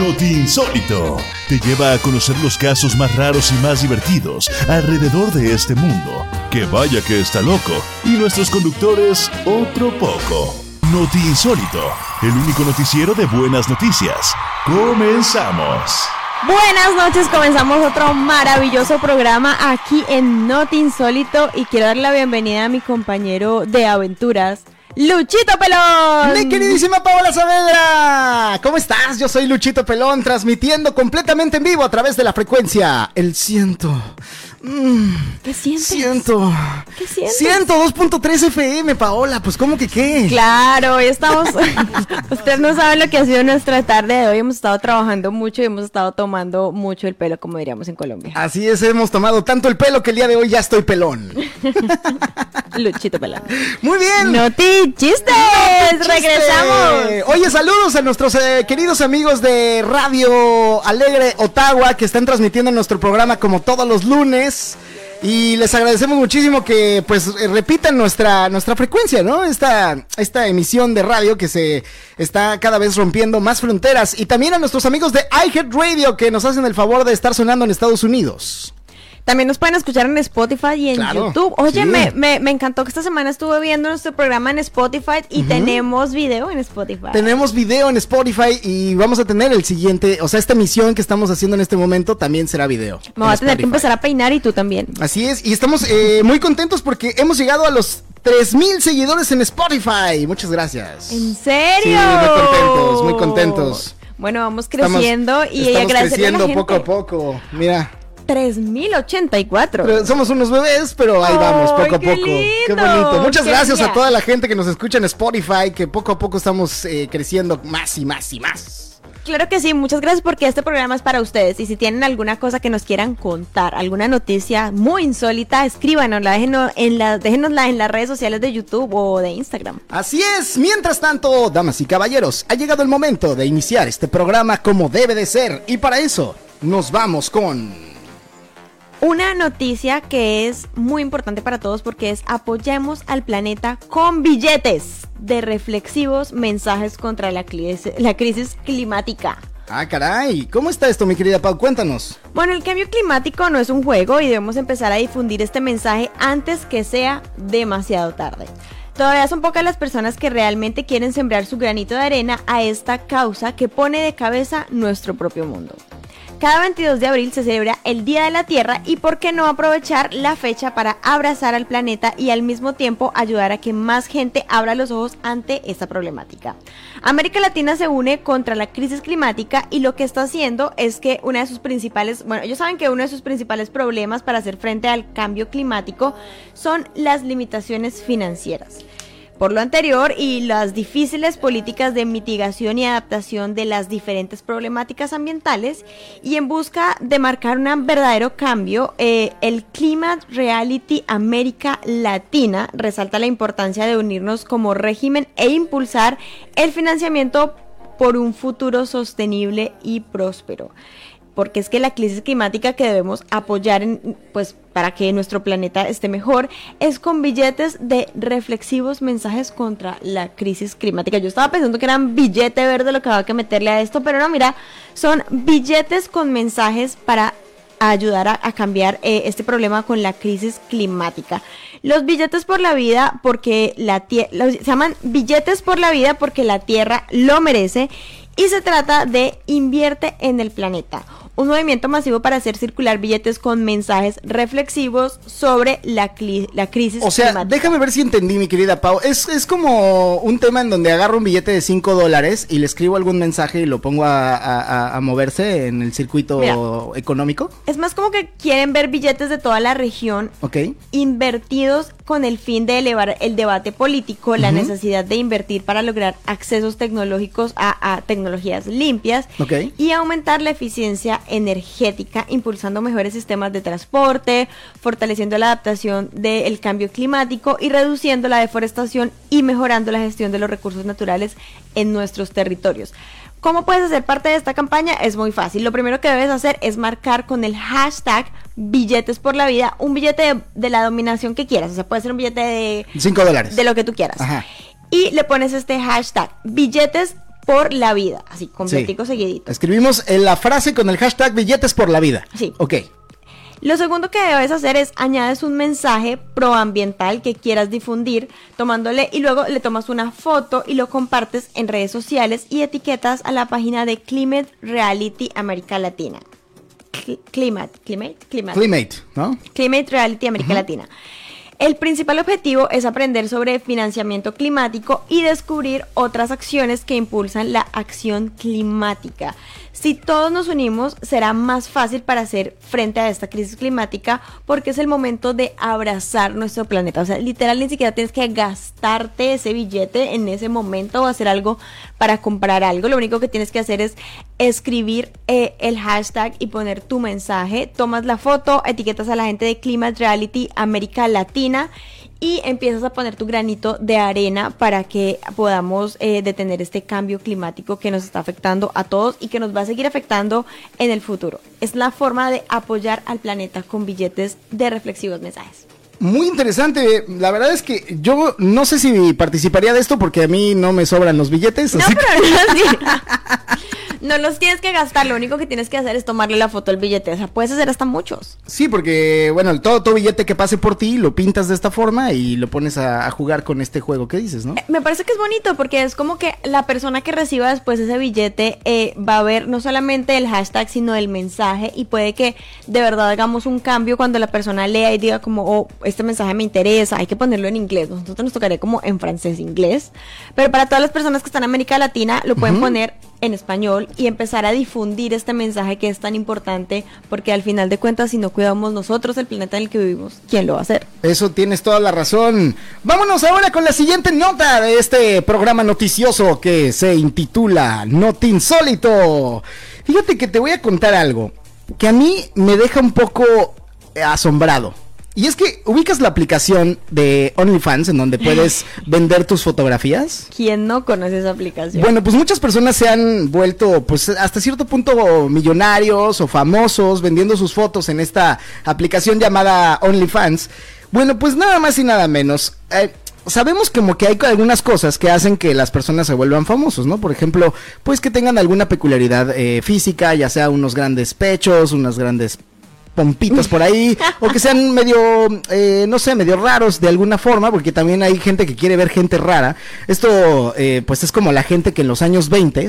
Noti Insólito te lleva a conocer los casos más raros y más divertidos alrededor de este mundo. Que vaya que está loco. Y nuestros conductores, otro poco. Noti Insólito, el único noticiero de buenas noticias. Comenzamos. Buenas noches, comenzamos otro maravilloso programa aquí en Noti Insólito y quiero dar la bienvenida a mi compañero de aventuras, Luchito Pelón. Mi queridísima Paola Saavedra, ¿cómo estás? Yo soy Luchito Pelón, transmitiendo completamente en vivo a través de la frecuencia El ciento. Mm, ¿Qué sientes? Siento. ¿Qué sientes? Siento 2.3 FM, Paola. Pues, ¿cómo que qué? Claro, hoy estamos. Ustedes no saben lo que ha sido nuestra tarde de hoy. Hemos estado trabajando mucho y hemos estado tomando mucho el pelo, como diríamos en Colombia. Así es, hemos tomado tanto el pelo que el día de hoy ya estoy pelón. Luchito pelón. Muy bien. Noti chistes. Regresamos. Oye, saludos a nuestros eh, queridos amigos de Radio Alegre Ottawa que están transmitiendo nuestro programa como todos los lunes. Y les agradecemos muchísimo que pues eh, repitan nuestra, nuestra frecuencia, ¿no? Esta, esta emisión de radio que se está cada vez rompiendo más fronteras. Y también a nuestros amigos de iHeartRadio que nos hacen el favor de estar sonando en Estados Unidos. También nos pueden escuchar en Spotify y en YouTube. Oye, me, me, encantó que esta semana estuve viendo nuestro programa en Spotify y tenemos video en Spotify. Tenemos video en Spotify y vamos a tener el siguiente, o sea, esta emisión que estamos haciendo en este momento también será video. Me voy a tener que empezar a peinar y tú también. Así es, y estamos eh, muy contentos porque hemos llegado a los 3000 seguidores en Spotify. Muchas gracias. ¿En serio? Sí, muy contentos, muy contentos. Bueno, vamos creciendo y estamos creciendo poco a poco. Mira. 3084. somos unos bebés, pero ahí vamos, poco a poco. qué bonito. Muchas gracias a toda la gente que nos escucha en Spotify, que poco a poco estamos eh, creciendo más y más y más. Claro que sí, muchas gracias porque este programa es para ustedes y si tienen alguna cosa que nos quieran contar, alguna noticia muy insólita, escríbanosla, déjenos en, la, déjenosla en las redes sociales de YouTube o de Instagram. Así es, mientras tanto, damas y caballeros, ha llegado el momento de iniciar este programa como debe de ser y para eso nos vamos con... Una noticia que es muy importante para todos porque es apoyemos al planeta con billetes de reflexivos mensajes contra la, la crisis climática. Ah, caray, ¿cómo está esto, mi querida Pau? Cuéntanos. Bueno, el cambio climático no es un juego y debemos empezar a difundir este mensaje antes que sea demasiado tarde. Todavía son pocas las personas que realmente quieren sembrar su granito de arena a esta causa que pone de cabeza nuestro propio mundo. Cada 22 de abril se celebra el Día de la Tierra y por qué no aprovechar la fecha para abrazar al planeta y al mismo tiempo ayudar a que más gente abra los ojos ante esta problemática. América Latina se une contra la crisis climática y lo que está haciendo es que una de sus principales, bueno, ellos saben que uno de sus principales problemas para hacer frente al cambio climático son las limitaciones financieras. Por lo anterior y las difíciles políticas de mitigación y adaptación de las diferentes problemáticas ambientales y en busca de marcar un verdadero cambio, eh, el Climate Reality América Latina resalta la importancia de unirnos como régimen e impulsar el financiamiento por un futuro sostenible y próspero porque es que la crisis climática que debemos apoyar en, pues para que nuestro planeta esté mejor es con billetes de reflexivos mensajes contra la crisis climática. Yo estaba pensando que eran billete verde lo que había que meterle a esto, pero no, mira, son billetes con mensajes para ayudar a, cambiar eh, este problema con la crisis climática. Los billetes por la vida, porque la tierra, se llaman billetes por la vida porque la Tierra lo merece y se trata de invierte en el planeta un movimiento masivo para hacer circular billetes con mensajes reflexivos sobre la, la crisis O sea, déjame ver si entendí, mi querida Pau. Es, es como un tema en donde agarro un billete de 5 dólares y le escribo algún mensaje y lo pongo a, moverse en el circuito económico. Es más como que quieren ver billetes de toda la región invertidos con el fin de elevar el debate político, la necesidad de invertir para lograr accesos tecnológicos a, tecnologías limpias y aumentar la eficiencia energética, impulsando mejores sistemas de transporte, fortaleciendo la adaptación del cambio climático y reduciendo la deforestación y mejorando la gestión de los recursos naturales en nuestros territorios. ¿Cómo puedes hacer parte de esta campaña? Es muy fácil. Lo primero que debes hacer es marcar con el hashtag billetes por la vida un billete de, la dominación que quieras. O sea, puede ser un billete de 5 dólares. De lo que tú quieras. Y le pones este hashtag billetes por la vida, así completico seguidito. Escribimos en la frase con el hashtag billetes por la vida. Sí. Ok. Lo segundo que debes hacer es añades un mensaje proambiental que quieras difundir, tomándole y luego le tomas una foto y lo compartes en redes sociales y etiquetas a la página de Climate Reality América Latina. Climate, Climate, Climate. Climate, ¿no? Climate Reality América Latina. El principal objetivo es aprender sobre financiamiento climático y descubrir otras acciones que impulsan la acción climática. Si todos nos unimos, será más fácil para hacer frente a esta crisis climática porque es el momento de abrazar nuestro planeta. O sea, literal ni siquiera tienes que gastarte ese billete en ese momento o hacer algo para comprar algo. Lo único que tienes que hacer es escribir eh, el hashtag y poner tu mensaje. Tomas la foto, etiquetas a la gente de Climate Reality América Latina y empiezas a poner tu granito de arena para que podamos eh, detener este cambio climático que nos está afectando a todos y que nos va a seguir afectando en el futuro. Es la forma de apoyar al planeta con billetes de reflexivos mensajes. Muy interesante. La verdad es que yo no sé si participaría de esto porque a mí no me sobran los billetes. No, así que- pero no, sí. No los tienes que gastar, lo único que tienes que hacer es tomarle la foto al billete. O sea, puedes hacer hasta muchos. Sí, porque, bueno, todo tu billete que pase por ti lo pintas de esta forma y lo pones a, a jugar con este juego que dices, ¿no? Eh, Me parece que es bonito porque es como que la persona que reciba después ese billete eh, va a ver no solamente el hashtag, sino el mensaje y puede que de verdad hagamos un cambio cuando la persona lea y diga como, oh, este mensaje me interesa, hay que ponerlo en inglés. Nosotros nos tocaría como en francés, inglés. Pero para todas las personas que están en América Latina, lo pueden poner en español y empezar a difundir este mensaje que es tan importante porque al final de cuentas si no cuidamos nosotros el planeta en el que vivimos, ¿quién lo va a hacer? Eso tienes toda la razón. Vámonos ahora con la siguiente nota de este programa noticioso que se intitula Not Insólito. Fíjate que te voy a contar algo que a mí me deja un poco asombrado. Y es que ubicas la aplicación de OnlyFans en donde puedes vender tus fotografías. ¿Quién no conoce esa aplicación? Bueno, pues muchas personas se han vuelto, pues hasta cierto punto millonarios o famosos vendiendo sus fotos en esta aplicación llamada OnlyFans. Bueno, pues nada más y nada menos. eh, sabemos como que hay algunas cosas que hacen que las personas se vuelvan famosos, ¿no? Por ejemplo, pues que tengan alguna peculiaridad eh, física, ya sea unos grandes pechos, unas grandes pompitas por ahí, o que sean medio, eh, no sé, medio raros de alguna forma, porque también hay gente que quiere ver gente rara. Esto, eh, pues es como la gente que en los años 20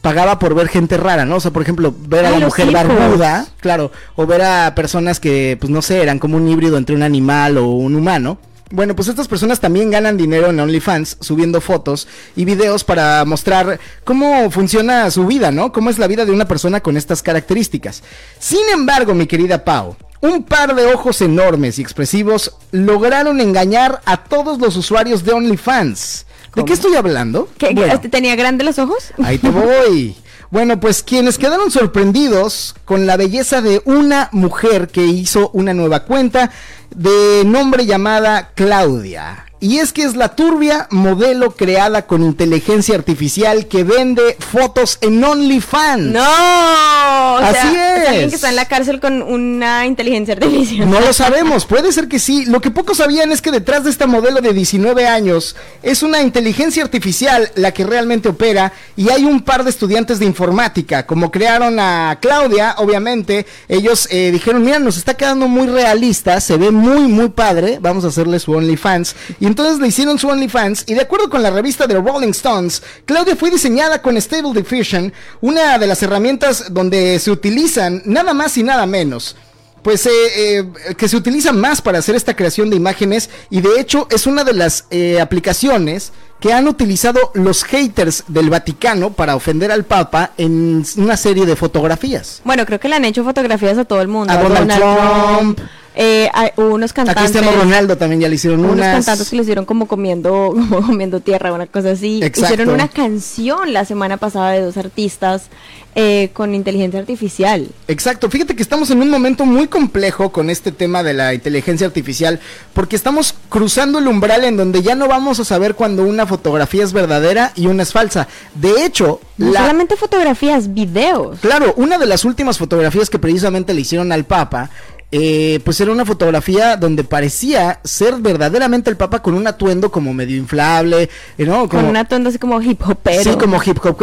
pagaba por ver gente rara, ¿no? O sea, por ejemplo, ver a la mujer hijos. barbuda, claro, o ver a personas que, pues no sé, eran como un híbrido entre un animal o un humano. Bueno, pues estas personas también ganan dinero en OnlyFans subiendo fotos y videos para mostrar cómo funciona su vida, ¿no? Cómo es la vida de una persona con estas características. Sin embargo, mi querida Pau, un par de ojos enormes y expresivos lograron engañar a todos los usuarios de OnlyFans. ¿De ¿Cómo? qué estoy hablando? ¿Qué- Bueno, qué- ¿Tenía grandes los ojos? Ahí te voy. Bueno, pues quienes quedaron sorprendidos con la belleza de una mujer que hizo una nueva cuenta de nombre llamada Claudia. Y es que es la turbia modelo creada con inteligencia artificial que vende fotos en OnlyFans. No, o Así sea, es. alguien que está en la cárcel con una inteligencia artificial. No lo sabemos, puede ser que sí. Lo que pocos sabían es que detrás de esta modelo de 19 años es una inteligencia artificial la que realmente opera y hay un par de estudiantes de informática. Como crearon a Claudia, obviamente, ellos eh, dijeron, mira, nos está quedando muy realista, se ve muy, muy padre, vamos a hacerle su OnlyFans. Y entonces le hicieron su OnlyFans y de acuerdo con la revista de Rolling Stones, Claudia fue diseñada con Stable Diffusion, una de las herramientas donde se utilizan nada más y nada menos pues eh, eh, que se utiliza más para hacer esta creación de imágenes y de hecho es una de las eh, aplicaciones que han utilizado los haters del Vaticano para ofender al Papa en una serie de fotografías. Bueno, creo que le han hecho fotografías a todo el mundo. A Donald Trump. Eh, a- hubo unos A cantantes. Cristiano Ronaldo también ya le hicieron Unos unas. cantantes que lo hicieron como comiendo, como comiendo tierra, una cosa así. Exacto. Hicieron una canción la semana pasada de dos artistas eh, con inteligencia artificial. Exacto, fíjate que estamos en un momento muy complejo con este tema de la inteligencia artificial, porque estamos cruzando el umbral en donde ya no vamos a saber cuando una fotografía es verdadera y una es falsa. De hecho, No la, solamente fotografías, videos. Claro, una de las últimas fotografías que precisamente le hicieron al Papa eh, pues era una fotografía donde parecía ser verdaderamente el Papa con un atuendo como medio inflable, eh, ¿no? Con un atuendo así como hip hopero. Sí, como hip hop.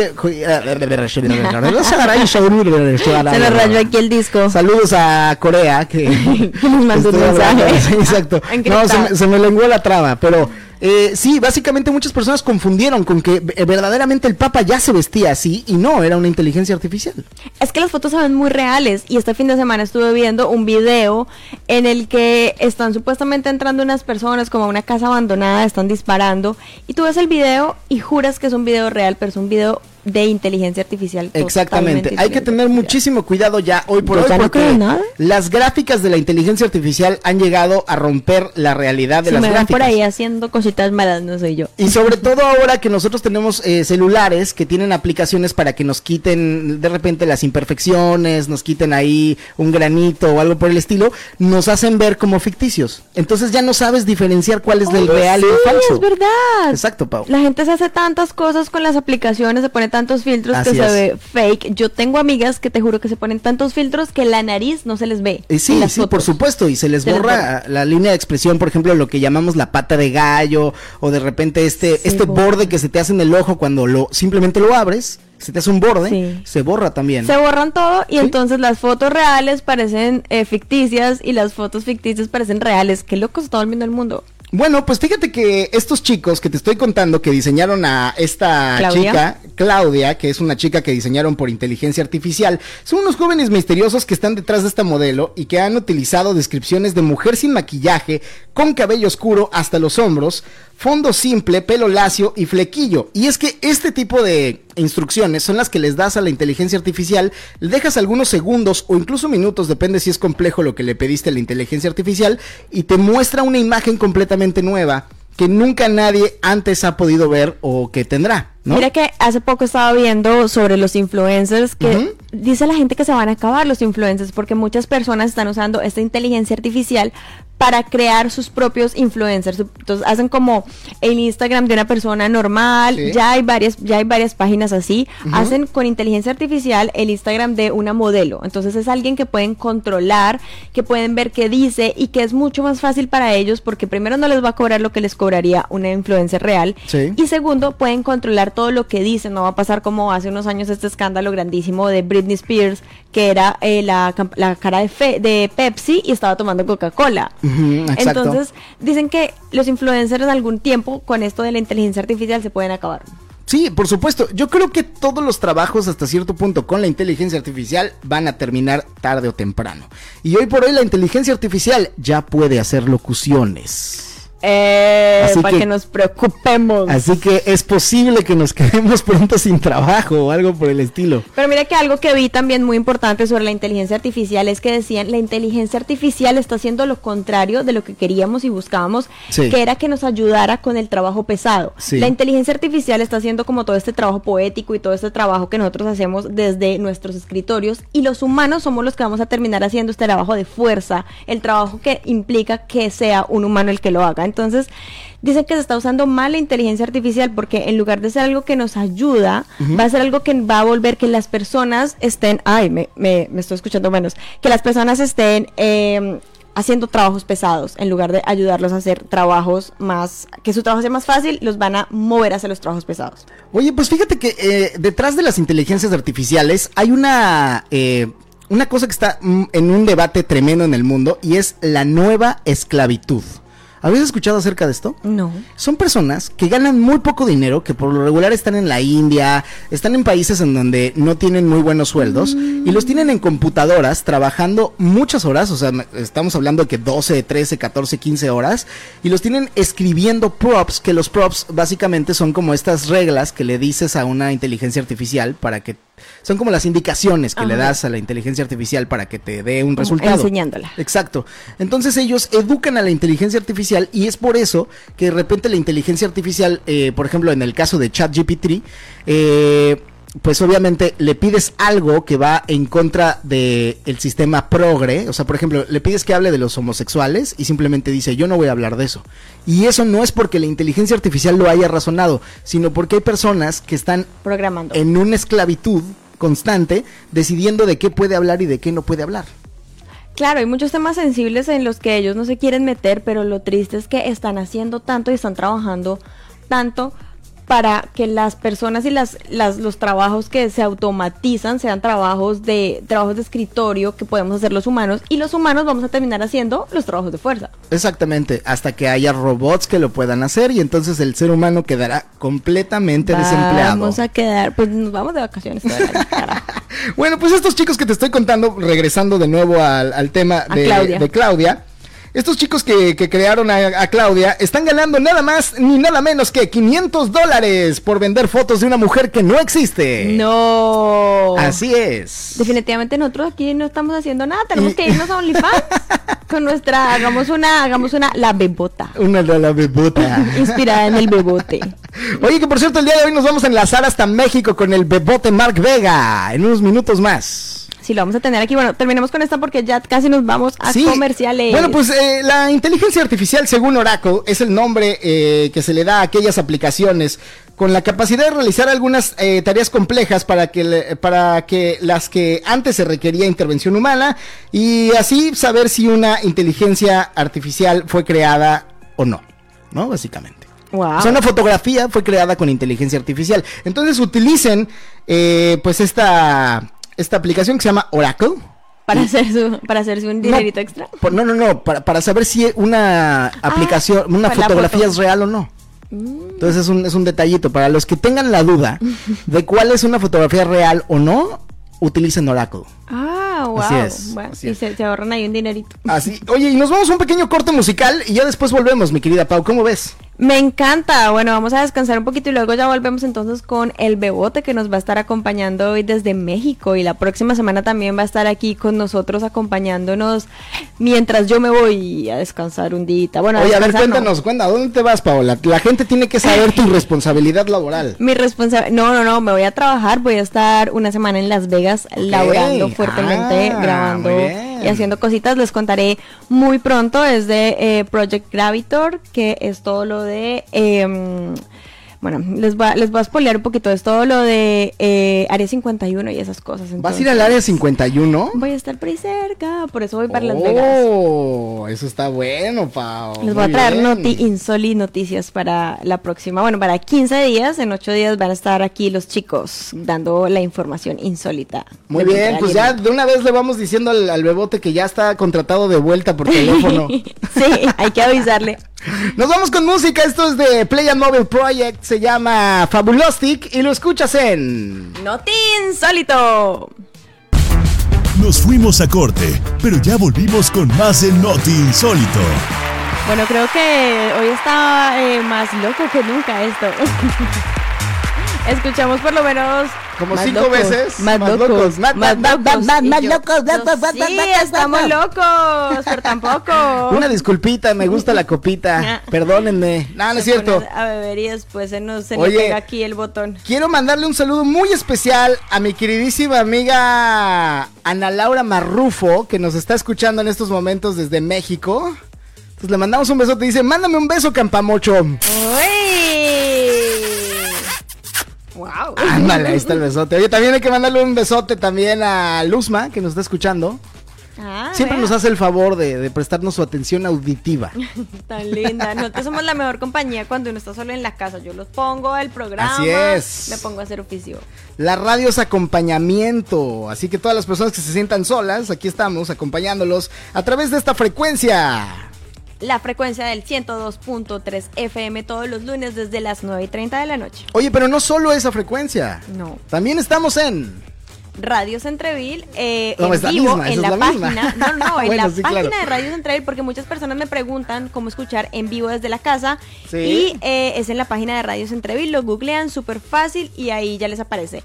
Se le rayó aquí el disco. Saludos a Corea que, nos mandó un mensaje. Exacto. No, se me, se me lenguó la traba, pero eh, sí, básicamente muchas personas confundieron con que eh, verdaderamente el Papa ya se vestía así y no, era una inteligencia artificial. Es que las fotos se ven muy reales y este fin de semana estuve viendo un video en el que están supuestamente entrando unas personas como a una casa abandonada, están disparando y tú ves el video y juras que es un video real, pero es un video de inteligencia artificial. Exactamente. Hay que tener muchísimo cuidado ya hoy por hoy porque las gráficas de la inteligencia artificial han llegado a romper la realidad de las me gráficas. por ahí haciendo cositas malas, no soy yo. Y sobre todo ahora que nosotros tenemos eh, celulares que tienen aplicaciones para que nos quiten de repente las imperfecciones, nos quiten ahí un granito o algo por el estilo, nos hacen ver como ficticios. Entonces ya no sabes diferenciar cuál es del real y el falso. Es verdad. Exacto, Pau. La gente se hace tantas cosas con las aplicaciones, se pone tantos filtros que se ve fake. Yo tengo amigas que te juro que se ponen tantos filtros que la nariz no se les ve. Eh, sí, sí, por supuesto, y se les borra la línea de expresión, por ejemplo, lo que llamamos la pata de gallo, o de repente este, este borde que se te hace en el ojo cuando lo simplemente lo abres se te hace un borde, se borra también. Se borran todo y entonces las fotos reales parecen eh, ficticias y las fotos ficticias parecen reales. Qué loco está volviendo el mundo. Bueno, pues fíjate que estos chicos que te estoy contando que diseñaron a esta chica, Claudia, que es una chica que diseñaron por inteligencia artificial, son unos jóvenes misteriosos que están detrás de esta modelo y que han utilizado descripciones de mujer sin maquillaje, con cabello oscuro hasta los hombros, fondo simple, pelo lacio y flequillo. Y es que este tipo de instrucciones son las que les das a la inteligencia artificial, le dejas algunos segundos o incluso minutos, depende si es complejo lo que le pediste a la inteligencia artificial, y te muestra una imagen completamente nueva que nunca nadie antes ha podido ver o que tendrá. ¿No? Mira que hace poco estaba viendo sobre los influencers que dice la gente que se van a acabar los influencers porque muchas personas están usando esta inteligencia artificial para crear sus propios influencers. Entonces hacen como el Instagram de una persona normal, ya hay varias ya hay varias páginas así, hacen con inteligencia artificial el Instagram de una modelo. Entonces es alguien que pueden controlar, que pueden ver qué dice y que es mucho más fácil para ellos porque primero no les va a cobrar lo que les cobraría una influencer real y segundo pueden controlar todo lo que dice, no va a pasar como hace unos años este escándalo grandísimo de Britney Spears que era eh, la, la, cara de, fe, de Pepsi y estaba tomando Coca-Cola. Entonces, dicen que los influencers en algún tiempo con esto de la inteligencia artificial se pueden acabar. Sí, por supuesto. Yo creo que todos los trabajos hasta cierto punto con la inteligencia artificial van a terminar tarde o temprano. Y hoy por hoy la inteligencia artificial ya puede hacer locuciones. Eh, para que, nos preocupemos. Así que es posible que nos quedemos pronto sin trabajo o algo por el estilo. Pero mira que algo que vi también muy importante sobre la inteligencia artificial es que decían la inteligencia artificial está haciendo lo contrario de lo que queríamos y buscábamos, que era que nos ayudara con el trabajo pesado. La inteligencia artificial está haciendo como todo este trabajo poético y todo este trabajo que nosotros hacemos desde nuestros escritorios y los humanos somos los que vamos a terminar haciendo este trabajo de fuerza, el trabajo que implica que sea un humano el que lo haga. Entonces, dicen que se está usando mal la inteligencia artificial porque en lugar de ser algo que nos ayuda, va a ser algo que va a volver que las personas estén, ay, me, me, estoy escuchando menos, que las personas estén... Em, haciendo trabajos pesados en lugar de ayudarlos a hacer trabajos más que su trabajo sea más fácil los van a mover hacia los trabajos pesados. Oye pues fíjate que eh, detrás de las inteligencias artificiales hay una eh, una cosa que está mm, en un debate tremendo en el mundo y es la nueva esclavitud ¿Habéis escuchado acerca de esto? No. Son personas que ganan muy poco dinero, que por lo regular están en la India, están en países en donde no tienen muy buenos sueldos y los tienen en computadoras trabajando muchas horas, o sea, estamos hablando de que 12, 13, 14, 15 horas y los tienen escribiendo props, que los props básicamente son como estas reglas que le dices a una inteligencia artificial para que son como las indicaciones que le das a la inteligencia artificial para que te dé un resultado. Enseñándola. Exacto. Entonces ellos educan a la inteligencia artificial y es por eso que de repente la inteligencia artificial, eh, por ejemplo, en el caso de ChatGPT, eh, pues obviamente le pides algo que va en contra del el sistema progre, o sea, por ejemplo, le pides que hable de los homosexuales y simplemente dice, yo no voy a hablar de eso. Y eso no es porque la inteligencia artificial lo haya razonado, sino porque hay personas que están programando en una esclavitud constante decidiendo de qué puede hablar y de qué no puede hablar. Claro, hay muchos temas sensibles en los que ellos no se quieren meter, pero lo triste es que están haciendo tanto y están trabajando tanto para que las personas y las, las, los trabajos que se automatizan sean trabajos de trabajos de escritorio que podemos hacer los humanos y los humanos vamos a terminar haciendo los trabajos de fuerza. Exactamente, hasta que haya robots que lo puedan hacer y entonces el ser humano quedará completamente desempleado. Vamos a quedar, pues nos vamos de vacaciones. bueno, pues estos chicos que te estoy contando, regresando de nuevo al, al tema de de Claudia estos chicos que, crearon a, Claudia están ganando nada más ni nada menos que 500 dólares por vender fotos de una mujer que no existe. No. Así es. Definitivamente nosotros aquí no estamos haciendo nada. Tenemos que irnos a OnlyFans con nuestra, hagamos una, hagamos una, la bebota. Una de la bebota. Inspirada en el bebote. Oye, que por cierto, el día de hoy nos vamos a enlazar hasta México con el bebote Mark Vega en unos minutos más. Sí, lo vamos a tener aquí. Bueno, terminemos con esta porque ya casi nos vamos a comerciales. Bueno, pues eh, la inteligencia artificial, según Oracle, es el nombre eh, que se le da a aquellas aplicaciones con la capacidad de realizar algunas eh, tareas complejas para que, para que las que antes se requería intervención humana y así saber si una inteligencia artificial fue creada o no, ¿no? Básicamente. Wow. O sea, una fotografía fue creada con inteligencia artificial. Entonces utilicen, pues esta esta aplicación que se llama Oracle. Para, hacer su, para hacerse un dinerito extra. no, no, no, para, para saber si una ah, aplicación, una fotografía es real o no. Mm. Entonces es un, es un detallito. Para los que tengan la duda de cuál es una fotografía real o no, utilicen Oracle. Ah, wow. Así es. Bueno, y Se, se, ahorran ahí un dinerito. Así. Oye, y nos vamos a un pequeño corte musical y ya después volvemos, mi querida Pau. ¿Cómo ves? Me encanta. Bueno, vamos a descansar un poquito y luego ya volvemos entonces con el Bebote que nos va a estar acompañando hoy desde México y la próxima semana también va a estar aquí con nosotros acompañándonos mientras yo me voy a descansar un día. Bueno, Oye, a ver, cuéntanos, cuéntanos, ¿dónde te vas, Paola? La gente tiene que saber tu responsabilidad laboral. Mi responsabilidad, no, no, no, me voy a trabajar, voy a estar una semana en Las Vegas laborando fuertemente, ah, grabando y haciendo cositas. Les contaré muy pronto, es de eh, Project Gravitor, que es todo lo de... Eh, bueno, les voy, a, les voy a spoilear un poquito. Es todo lo de eh, Área 51 y esas cosas. ¿Vas a ir al Área 51? Voy a estar por ahí cerca, por eso voy para Las Vegas. Oh, eso está bueno, Pau. Les voy a traer noti insoli noticias para la próxima. Bueno, para 15 días, en 8 días van a estar aquí los chicos dando la información insólita. Muy bien, pues ya de una vez le vamos diciendo al, al bebote que ya está contratado de vuelta por teléfono. sí, hay que avisarle. Nos vamos con música, esto es de Play and Mobile Project, se llama Fabulostic y lo escuchas en Noti Insólito. Nos fuimos a corte, pero ya volvimos con más en Noti Insólito. Bueno, creo que hoy está eh, más loco que nunca esto. Escuchamos por lo menos como cinco veces. Más, locos. Más, locos. Más, locos. Sí, estamos locos, pero tampoco. Una disculpita, me gusta la copita. Perdónenme. No, no es cierto. A beber y después se nos se Oye, pega aquí el botón. Quiero mandarle un saludo muy especial a mi queridísima amiga Ana Laura Marrufo, que nos está escuchando en estos momentos desde México. Entonces le mandamos un besote. Dice, mándame un beso, Campamocho. ¡Uy! Wow. Ándale, ahí está el besote. Oye, también hay que mandarle un besote también a Luzma, que nos está escuchando. Ah, Siempre nos hace el favor de, prestarnos su atención auditiva. Tan linda. Nosotros somos la mejor compañía cuando uno está solo en la casa. Yo los pongo el programa. Así es. Me pongo a hacer oficio. La radio es acompañamiento. Así que todas las personas que se sientan solas, aquí estamos acompañándolos a través de esta frecuencia la frecuencia del 102.3 FM todos los lunes desde las 9 y 30 de la noche. Oye, pero no solo esa frecuencia. No. También estamos en... Radio Centreville eh, en vivo en la, página. No, no, en la página de Radio Centreville, porque muchas personas me preguntan cómo escuchar en vivo desde la casa. ¿Sí? Y eh, es en la página de Radio Centreville, lo googlean súper fácil y ahí ya les aparece.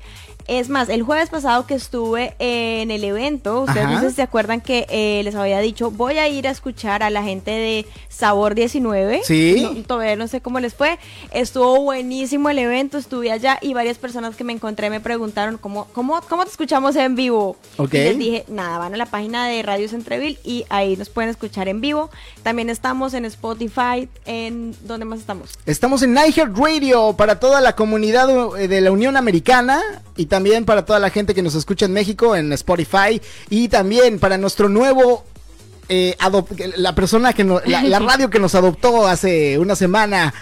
Es más, el jueves pasado que estuve en el evento, ustedes no sé si se acuerdan que eh, les había dicho, voy a ir a escuchar a la gente de Sabor 19. Sí. todavía no sé cómo les fue. Estuvo buenísimo el evento, estuve allá y varias personas que me encontré me preguntaron, ¿cómo, cómo, cómo te escuchamos en vivo? Ok. Y les dije, nada, van a la página de Radio Centreville y ahí nos pueden escuchar en vivo. También estamos en Spotify, en ¿dónde más estamos? Estamos en Niger Radio para toda la comunidad eh, de la Unión Americana y también para toda la gente que nos escucha en México en Spotify y también para nuestro nuevo eh, la persona que la radio que nos adoptó hace una semana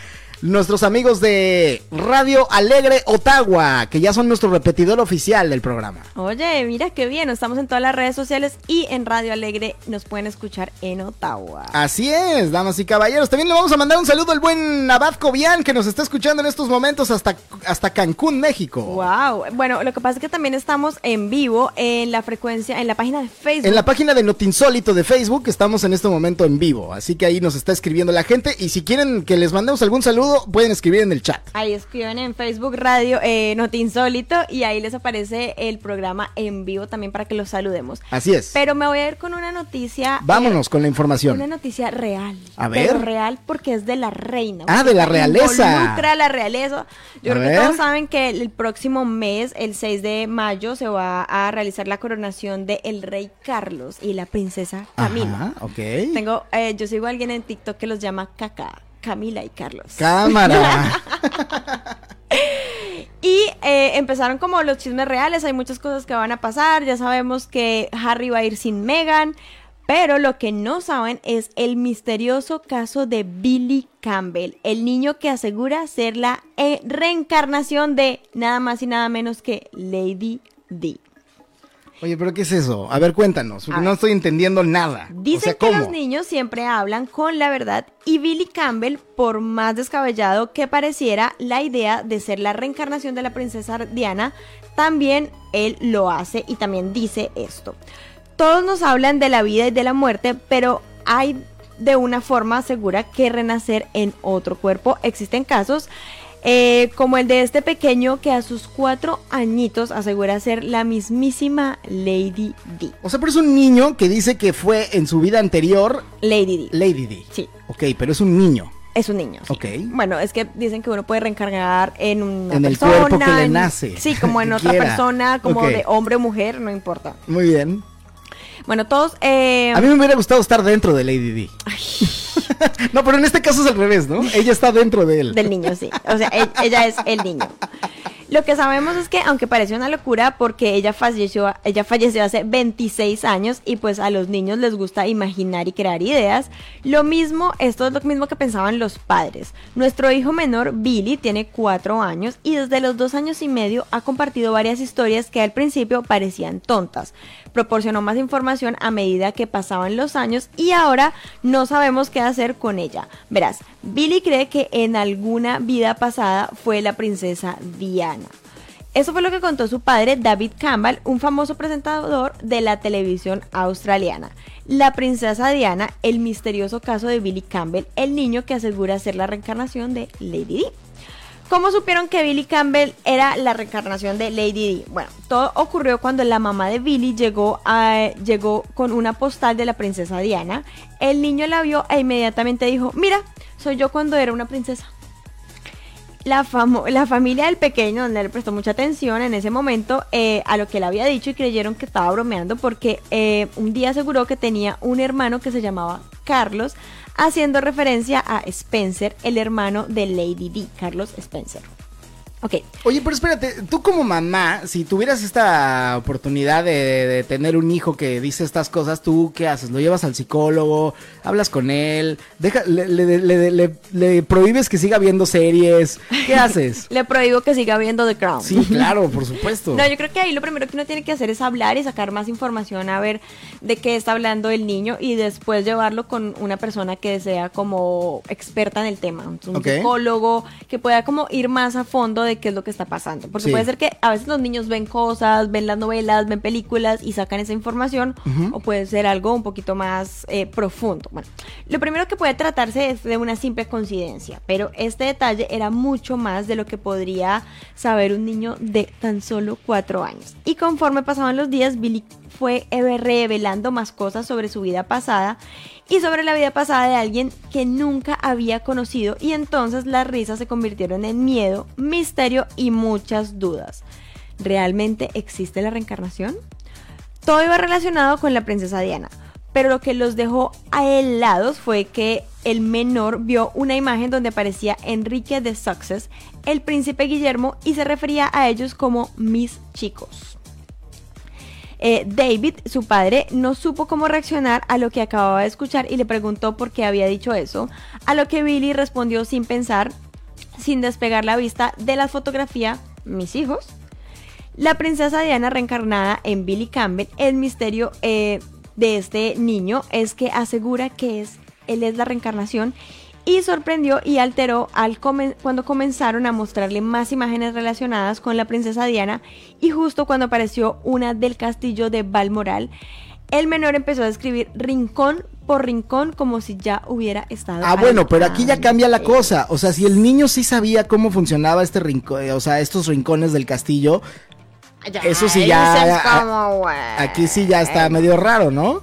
nuestros amigos de Radio Alegre Ottawa, que ya son nuestro repetidor oficial del programa. Oye, mira qué bien, estamos en todas las redes sociales y en Radio Alegre nos pueden escuchar en Ottawa. Así es, damas y caballeros. También le vamos a mandar un saludo al buen Abad Cobian, que nos está escuchando en estos momentos hasta, hasta Cancún, México. Wow. Bueno, lo que pasa es que también estamos en vivo en la frecuencia, en la página de Facebook. En la página de Notinsólito de Facebook, estamos en este momento en vivo. Así que ahí nos está escribiendo la gente. Y si quieren que les mandemos algún saludo, pueden escribir en el chat. Ahí escriben en Facebook Radio eh, Noti Insólito y ahí les aparece el programa en vivo también para que los saludemos. Así es. Pero me voy a ir con una noticia. Eh, Vámonos con la información. Una noticia real. A ver. real porque es de la reina. Ah, de la realeza. Involucra la realeza. Yo creo que todos saben que el próximo mes, el 6 de mayo, se va a realizar la coronación de el rey Carlos y la princesa Camila. Ajá, ok. Tengo, eh, yo sigo a alguien en TikTok que los llama Caca. Camila y Carlos. Cámara. y eh, empezaron como los chismes reales, hay muchas cosas que van a pasar, ya sabemos que Harry va a ir sin Meghan, pero lo que no saben es el misterioso caso de Billy Campbell, el niño que asegura ser la eh, reencarnación de nada más y nada menos que Lady Di. Oye, pero ¿qué es eso? A ver, cuéntanos, porque no estoy entendiendo nada. Dicen que los niños siempre hablan con la verdad y Billy Campbell, por más descabellado que pareciera la idea de ser la reencarnación de la princesa Diana, también él lo hace y también dice esto. Todos nos hablan de la vida y de la muerte, pero hay de una forma segura que renacer en otro cuerpo. Existen casos eh, como el de este pequeño que a sus cuatro añitos asegura ser la mismísima Lady D. O sea, pero es un niño que dice que fue en su vida anterior Lady D. Lady D. Sí. Ok, pero es un niño. Es un niño. Ok. Bueno, es que dicen que uno puede reencargar en una en persona. el cuerpo que le nace. Sí, como en otra persona, como de hombre o mujer, no importa. Muy bien. Bueno, todos. Eh... A mí me hubiera gustado estar dentro de Lady D. No, pero en este caso es al revés, ¿no? Ella está dentro de él. Del niño, sí. O sea, e-, ella es el niño. Lo que sabemos es que, aunque parece una locura, porque ella falleció, ella falleció hace 26 años y pues a los niños les gusta imaginar y crear ideas, lo mismo, esto es lo mismo que pensaban los padres. Nuestro hijo menor, Billy, tiene 4 años y desde los 2 años y medio ha compartido varias historias que al principio parecían tontas. Proporcionó más información a medida que pasaban los años y ahora no sabemos qué hacer con ella. Verás, Billy cree que en alguna vida pasada fue la princesa Diana. Eso fue lo que contó su padre David Campbell, un famoso presentador de la televisión australiana. La princesa Diana, el misterioso caso de Billy Campbell, el niño que asegura ser la reencarnación de Lady Di. ¿Cómo supieron que Billy Campbell era la reencarnación de Lady Di? Bueno, todo ocurrió cuando la mamá de Billy llegó, llegó con una postal de la princesa Diana. El niño la vio e inmediatamente dijo, mira, soy yo cuando era una princesa la, la familia del pequeño, donde le prestó mucha atención en ese momento eh, a lo que él había dicho y creyeron que estaba bromeando porque eh, un día aseguró que tenía un hermano que se llamaba Carlos, haciendo referencia a Spencer, el hermano de Lady D, Carlos Spencer. Ok. Oye, pero espérate, tú como mamá, si tuvieras esta oportunidad de, tener un hijo que dice estas cosas, ¿tú qué haces? ¿Lo llevas al psicólogo? ¿Hablas con él? Deja, le, prohíbes que siga viendo series? ¿Qué haces? le prohíbo que siga viendo The Crown. Sí, claro, por supuesto. no, yo creo que ahí lo primero que uno tiene que hacer es hablar y sacar más información a ver de qué está hablando el niño y después llevarlo con una persona que sea como experta en el tema, un psicólogo que pueda como ir más a fondo qué es lo que está pasando. Porque puede ser que a veces los niños ven cosas, ven las novelas, ven películas y sacan esa información, o puede ser algo un poquito más eh, profundo. Bueno, lo primero que puede tratarse es de una simple coincidencia, pero este detalle era mucho más de lo que podría saber un niño de tan solo cuatro años. Y conforme pasaban los días, Billy fue revelando más cosas sobre su vida pasada y sobre la vida pasada de alguien que nunca había conocido y entonces las risas se convirtieron en miedo, misterio y muchas dudas. ¿Realmente existe la reencarnación? Todo iba relacionado con la princesa Diana, pero lo que los dejó a helados fue que el menor vio una imagen donde aparecía Enrique de Success, el príncipe Guillermo, y se refería a ellos como mis chicos. Eh, David, su padre, no supo cómo reaccionar a lo que acababa de escuchar y le preguntó por qué había dicho eso, a lo que Billy respondió sin pensar, sin despegar la vista de la fotografía, mis hijos. La princesa Diana reencarnada en Billy Campbell, el misterio eh, de este niño es que asegura que es, él es la reencarnación y sorprendió y alteró al cuando comenzaron a mostrarle más imágenes relacionadas con la princesa Diana y justo cuando apareció una del castillo de Balmoral, el menor empezó a describir rincón por rincón como si ya hubiera estado. Ah, bueno, pero aquí ya cambia la cosa. O sea, si el niño sí sabía cómo funcionaba este rincón, eh, o sea, estos rincones del castillo, eso sí ya. aquí sí ya está medio raro, ¿no?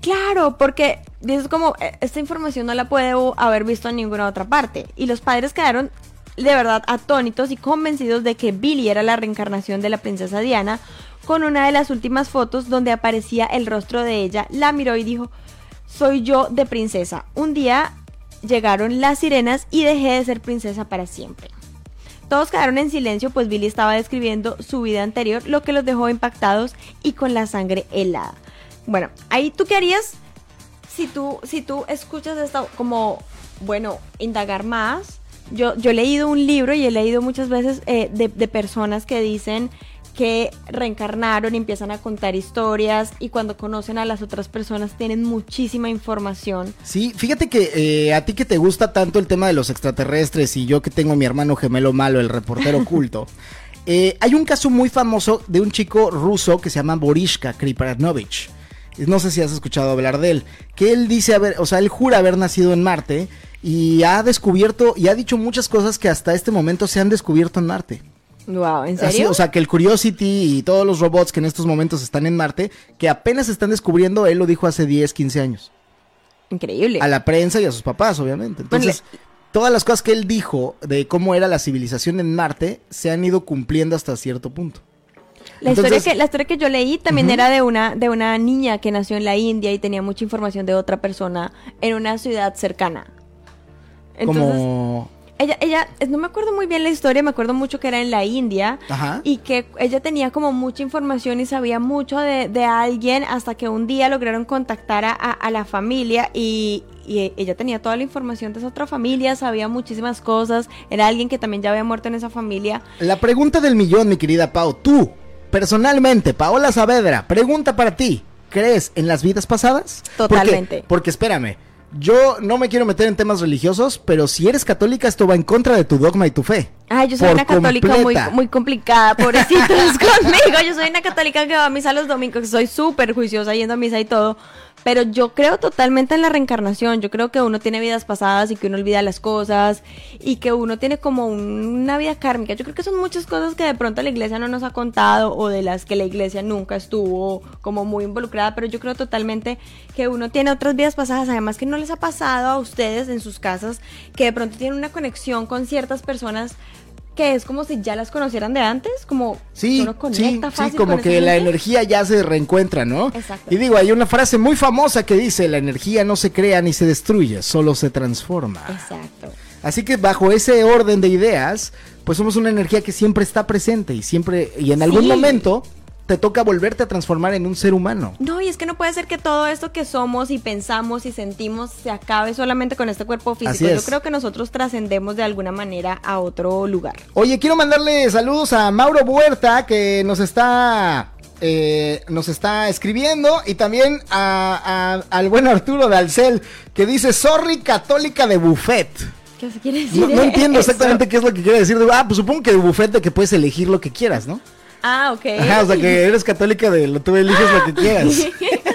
Claro, porque es como, eh, esta información no la puede haber visto en ninguna otra parte. Y los padres quedaron de verdad atónitos y convencidos de que Billy era la reencarnación de la princesa Diana, con una de las últimas fotos donde aparecía el rostro de ella, la miró y dijo, soy yo de princesa. Un día llegaron las sirenas y dejé de ser princesa para siempre. Todos quedaron en silencio pues Billy estaba describiendo su vida anterior, lo que los dejó impactados y con la sangre helada. Bueno, ahí tú qué harías si tú, si tú escuchas esto como, bueno, indagar más. Yo, yo he leído un libro y he leído muchas veces eh, de, de personas que dicen que reencarnaron y empiezan a contar historias y cuando conocen a las otras personas tienen muchísima información. Sí, fíjate que eh, a ti que te gusta tanto el tema de los extraterrestres y yo que tengo a mi hermano gemelo malo, el reportero oculto, eh, hay un caso muy famoso de un chico ruso que se llama Borishka Kripanovich no sé si has escuchado hablar de él, que él dice haber, o sea, él jura haber nacido en Marte y ha descubierto y ha dicho muchas cosas que hasta este momento se han descubierto en Marte. Wow, ¿en serio? o sea, que el Curiosity y todos los robots que en estos momentos están en Marte, que apenas están descubriendo, él lo dijo hace 10, 15 años. Increíble. A la prensa y a sus papás, obviamente. Entonces, todas las cosas que él dijo de cómo era la civilización en Marte se han ido cumpliendo hasta cierto punto. La, historia que, la historia que yo leí también era de una, de una niña que nació en la India y tenía mucha información de otra persona en una ciudad cercana. Entonces, ella, ella, no me acuerdo muy bien la historia, me acuerdo mucho que era en la India y que ella tenía como mucha información y sabía mucho de, alguien hasta que un día lograron contactar a, la familia y, y, ella tenía toda la información de esa otra familia, sabía muchísimas cosas, era alguien que también ya había muerto en esa familia. La pregunta del millón, mi querida Pau, tú, Personalmente, Paola Saavedra, pregunta para ti. ¿Crees en las vidas pasadas? Totalmente. Porque, espérame, yo no me quiero meter en temas religiosos, pero si eres católica, esto va en contra de tu dogma y tu fe. Ay, yo soy una católica muy, muy complicada, pobrecitos conmigo. Yo soy una católica que va a misa los domingos, soy súper juiciosa yendo a misa y todo. Pero yo creo totalmente en la reencarnación. Yo creo que uno tiene vidas pasadas y que uno olvida las cosas y que uno tiene como una vida kármica. Yo creo que son muchas cosas que de pronto la iglesia no nos ha contado o de las que la iglesia nunca estuvo como muy involucrada. Pero yo creo totalmente que uno tiene otras vidas pasadas. Además que no les ha pasado a ustedes en sus casas que de pronto tienen una conexión con ciertas personas que es como si ya las conocieran de antes, como sí, uno conecta sí, sí, como que la energía ya se reencuentra, ¿no? Exacto. Y digo, hay una frase muy famosa que dice, la energía no se crea ni se destruye, solo se transforma. Exacto. Así que bajo ese orden de ideas, pues somos una energía que siempre está presente y siempre, y en algún momento te toca volverte a transformar en un ser humano. No, y es que no puede ser que todo esto que somos y pensamos y sentimos se acabe solamente con este cuerpo físico. Yo creo que nosotros trascendemos de alguna manera a otro lugar. Oye, quiero mandarle saludos a Mauro Huerta que nos está eh, nos está escribiendo y también al buen Arturo de Alcel que dice sorry católica de buffet. ¿Qué quiere decir? No, entiendo exactamente qué es lo que quiere decir. Ah, pues supongo que de buffet de que puedes elegir lo que quieras, ¿no? Ah, ok. Ajá, o sea que eres católica de lo tú eliges lo que quieras.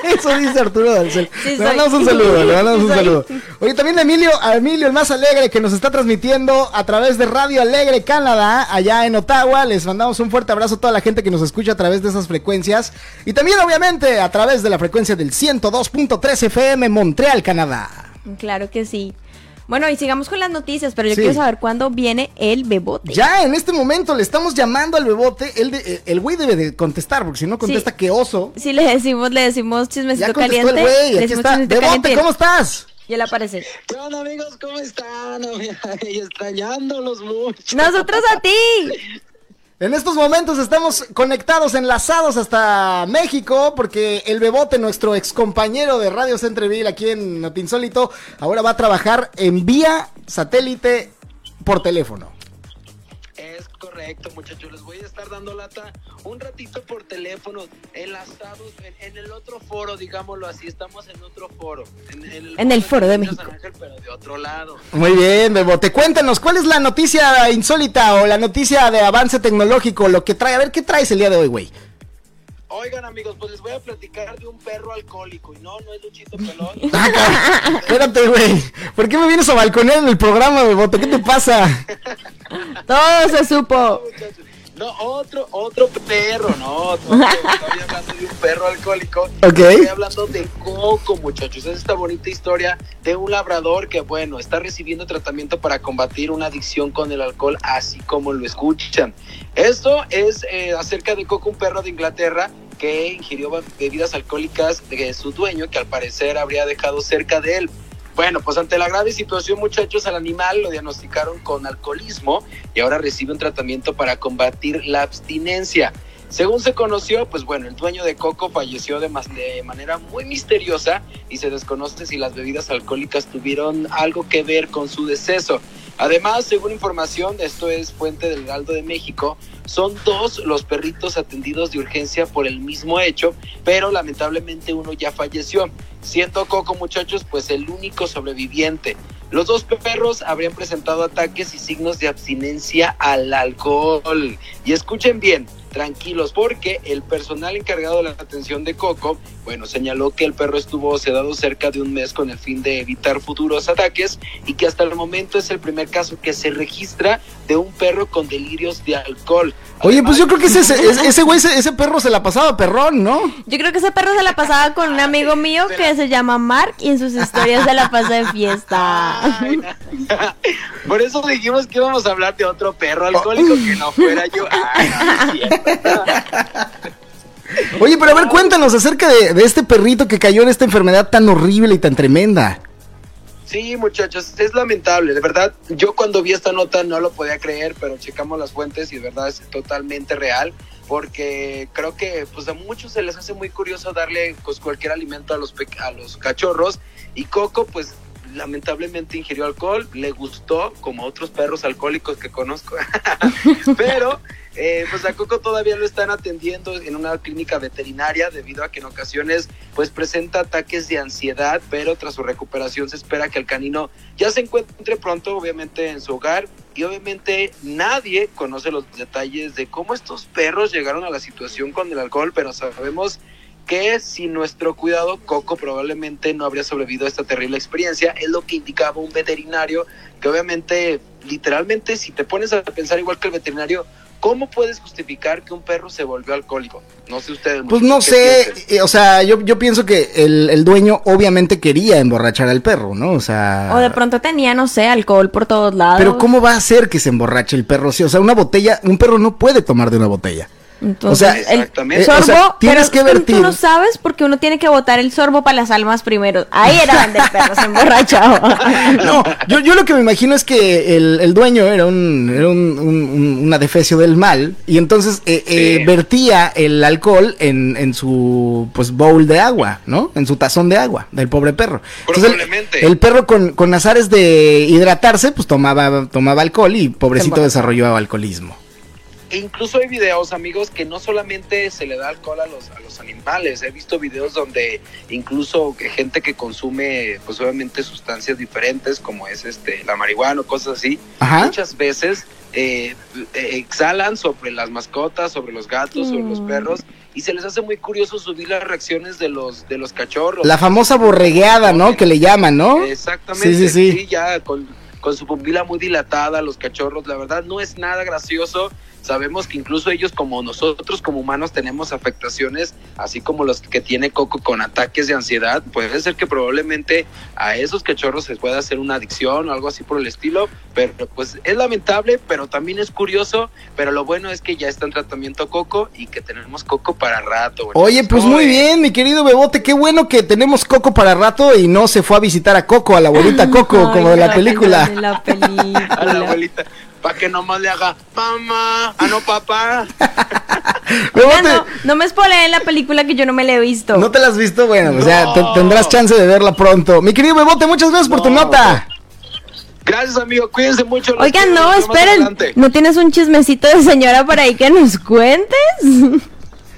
Eso dice Arturo Dalcel. le mandamos un saludo, le mandamos un saludo. Oye, también Emilio, a Emilio el más alegre que nos está transmitiendo a través de Radio Alegre Canadá, allá en Ottawa. Les mandamos un fuerte abrazo a toda la gente que nos escucha a través de esas frecuencias. Y también, obviamente, a través de la frecuencia del 102.3 FM Montreal, Canadá. Claro que sí. Bueno, y sigamos con las noticias, pero yo quiero saber cuándo viene el bebote. Ya, en este momento le estamos llamando al bebote. El, de, el güey debe de contestar, porque si no contesta, qué oso. Sí, le decimos, le decimos chismecito ya caliente. El güey, aquí está. Bebote, ¿cómo estás? Y él aparece. ¿Qué onda, amigos? ¿Cómo están? Y extrañándolos mucho. Nosotros a ti. En estos momentos estamos conectados, enlazados hasta México, porque el Bebote, nuestro ex compañero de Radio Centreville aquí en Notinsólito, ahora va a trabajar en vía satélite por teléfono. Es correcto, muchachos. Les voy a estar dando lata un ratito por teléfono, enlazados en, el otro foro, digámoslo así. Estamos en otro foro. En el, foro de México. pero de otro lado. Muy bien, Bebote. Cuéntanos, ¿cuál es la noticia insólita o la noticia de avance tecnológico? Lo que trae. A ver, ¿qué traes el día de hoy, güey? Oigan, amigos, pues les voy a platicar de un perro alcohólico. Y no, no es Luchito Pelón. Ah, espérate, güey. ¿Por qué me vienes a balconear en el programa, Bebote? ¿Qué te pasa? Todo se supo. No, otro, otro perro, no. estoy hablando de un perro alcohólico. Ok. Estoy hablando de Coco, muchachos. Es esta bonita historia de un labrador que, bueno, está recibiendo tratamiento para combatir una adicción con el alcohol, así como lo escuchan. Esto es eh, acerca de Coco, un perro de Inglaterra que ingirió bebidas alcohólicas de su dueño, que al parecer habría dejado cerca de él. Bueno, pues ante la grave situación, muchachos, al animal lo diagnosticaron con alcoholismo y ahora recibe un tratamiento para combatir la abstinencia. Según se conoció, pues bueno, el dueño de Coco falleció de, de, manera muy misteriosa y se desconoce si las bebidas alcohólicas tuvieron algo que ver con su deceso. Además, según información, esto es fuente del Heraldo de México, son dos los perritos atendidos de urgencia por el mismo hecho, pero lamentablemente uno ya falleció, siendo Coco muchachos pues el único sobreviviente. Los dos perros habrían presentado ataques y signos de abstinencia al alcohol. Y escuchen bien, tranquilos, porque el personal encargado de la atención de Coco, bueno, señaló que el perro estuvo sedado cerca de un mes con el fin de evitar futuros ataques y que hasta el momento es el primer caso que se registra de un perro con delirios de alcohol. Oye, pues yo creo que ese, ese, güey, ese, perro se la pasaba perrón, ¿no? Yo creo que ese perro se la pasaba con un amigo mío que se llama Mark y en sus historias se la pasa de fiesta. Por eso dijimos que íbamos a hablar de otro perro alcohólico que no fuera yo. Oye, pero a ver, cuéntanos acerca de, este perrito que cayó en esta enfermedad tan horrible y tan tremenda. Sí, muchachos, es lamentable, de verdad. Yo cuando vi esta nota no lo podía creer, pero checamos las fuentes y de verdad es totalmente real, porque creo que pues a muchos se les hace muy curioso darle pues cualquier alimento a los a los cachorros y Coco pues lamentablemente ingirió alcohol, le gustó como otros perros alcohólicos que conozco, pero eh, pues a Coco todavía lo están atendiendo en una clínica veterinaria debido a que en ocasiones pues presenta ataques de ansiedad, pero tras su recuperación se espera que el canino ya se encuentre pronto obviamente en su hogar. Y obviamente nadie conoce los detalles de cómo estos perros llegaron a la situación con el alcohol, pero sabemos que sin nuestro cuidado Coco probablemente no habría sobrevivido a esta terrible experiencia, es lo que indicaba un veterinario que obviamente literalmente si te pones a pensar igual que el veterinario ¿Cómo puedes justificar que un perro se volvió alcohólico? No sé ustedes. Pues no sé, eh, o sea, yo, yo pienso que el, el, dueño obviamente quería emborrachar al perro, ¿no? O sea... O de pronto tenía, no sé, alcohol por todos lados. Pero ¿cómo va a hacer que se emborrache el perro? o sea, una botella, un perro no puede tomar de una botella. Entonces, o sea, el sorbo, tienes que vertir. Tú no sabes porque uno tiene que botar el sorbo para las almas primero. Ahí era donde el perro se emborrachaba. no, yo, yo lo que me imagino es que el, el dueño era un, era un, un, un adefesio del mal y entonces eh, eh, vertía el alcohol en, en su pues bowl de agua, ¿no? En su tazón de agua del pobre perro. Probablemente. El, el, perro con, con azares de hidratarse, pues tomaba, tomaba alcohol y pobrecito desarrolló alcoholismo. E incluso hay videos, amigos, que no solamente se le da alcohol a los, a los animales. He visto videos donde incluso gente que consume, pues obviamente sustancias diferentes, como es este la marihuana o cosas así, muchas veces eh, eh, exhalan sobre las mascotas, sobre los gatos, sobre los mm. perros y se les hace muy curioso subir las reacciones de los de los cachorros. La famosa borregueada, ¿no? Que le llaman, ¿no? Exactamente. Sí, sí, sí. ya con, con su pupila muy dilatada, los cachorros, la verdad no es nada gracioso Sabemos que incluso ellos como nosotros como humanos tenemos afectaciones, así como los que tiene Coco con ataques de ansiedad. Puede ser que probablemente a esos cachorros se pueda hacer una adicción o algo así por el estilo, pero pues es lamentable, pero también es curioso, pero lo bueno es que ya está en tratamiento Coco y que tenemos Coco para rato. Oye, pues muy bien, mi querido Bebote, qué bueno que tenemos Coco para rato y no se fue a visitar a Coco, a la abuelita Coco, como de la película. En la película. A la abuelita. Para que nomás le haga mamá. Ah, no, papá. No, no me spoileen la película que yo no me la he visto. ¿No te la has visto? Bueno, o sea, te- tendrás chance de verla pronto. Mi querido Bebote, muchas gracias por tu No. nota. Gracias, amigo. Cuídense mucho. los Oigan, no, esperen. ¿No tienes un chismecito de señora por ahí que nos cuentes?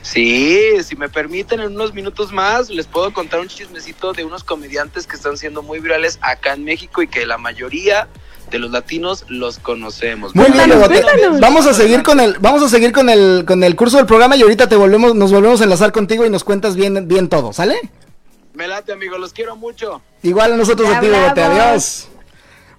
Sí, si me permiten, en unos minutos más les puedo contar un chismecito de unos comediantes que están siendo muy virales acá en México y que la mayoría de los latinos los conocemos. Muy bien. Vamos a seguir con el, vamos a seguir con el, con el curso del programa y ahorita te volvemos, nos volvemos a enlazar contigo y nos cuentas bien, bien todo, ¿sale? Me late, amigo, los quiero mucho. Igual a nosotros a ti. Adiós.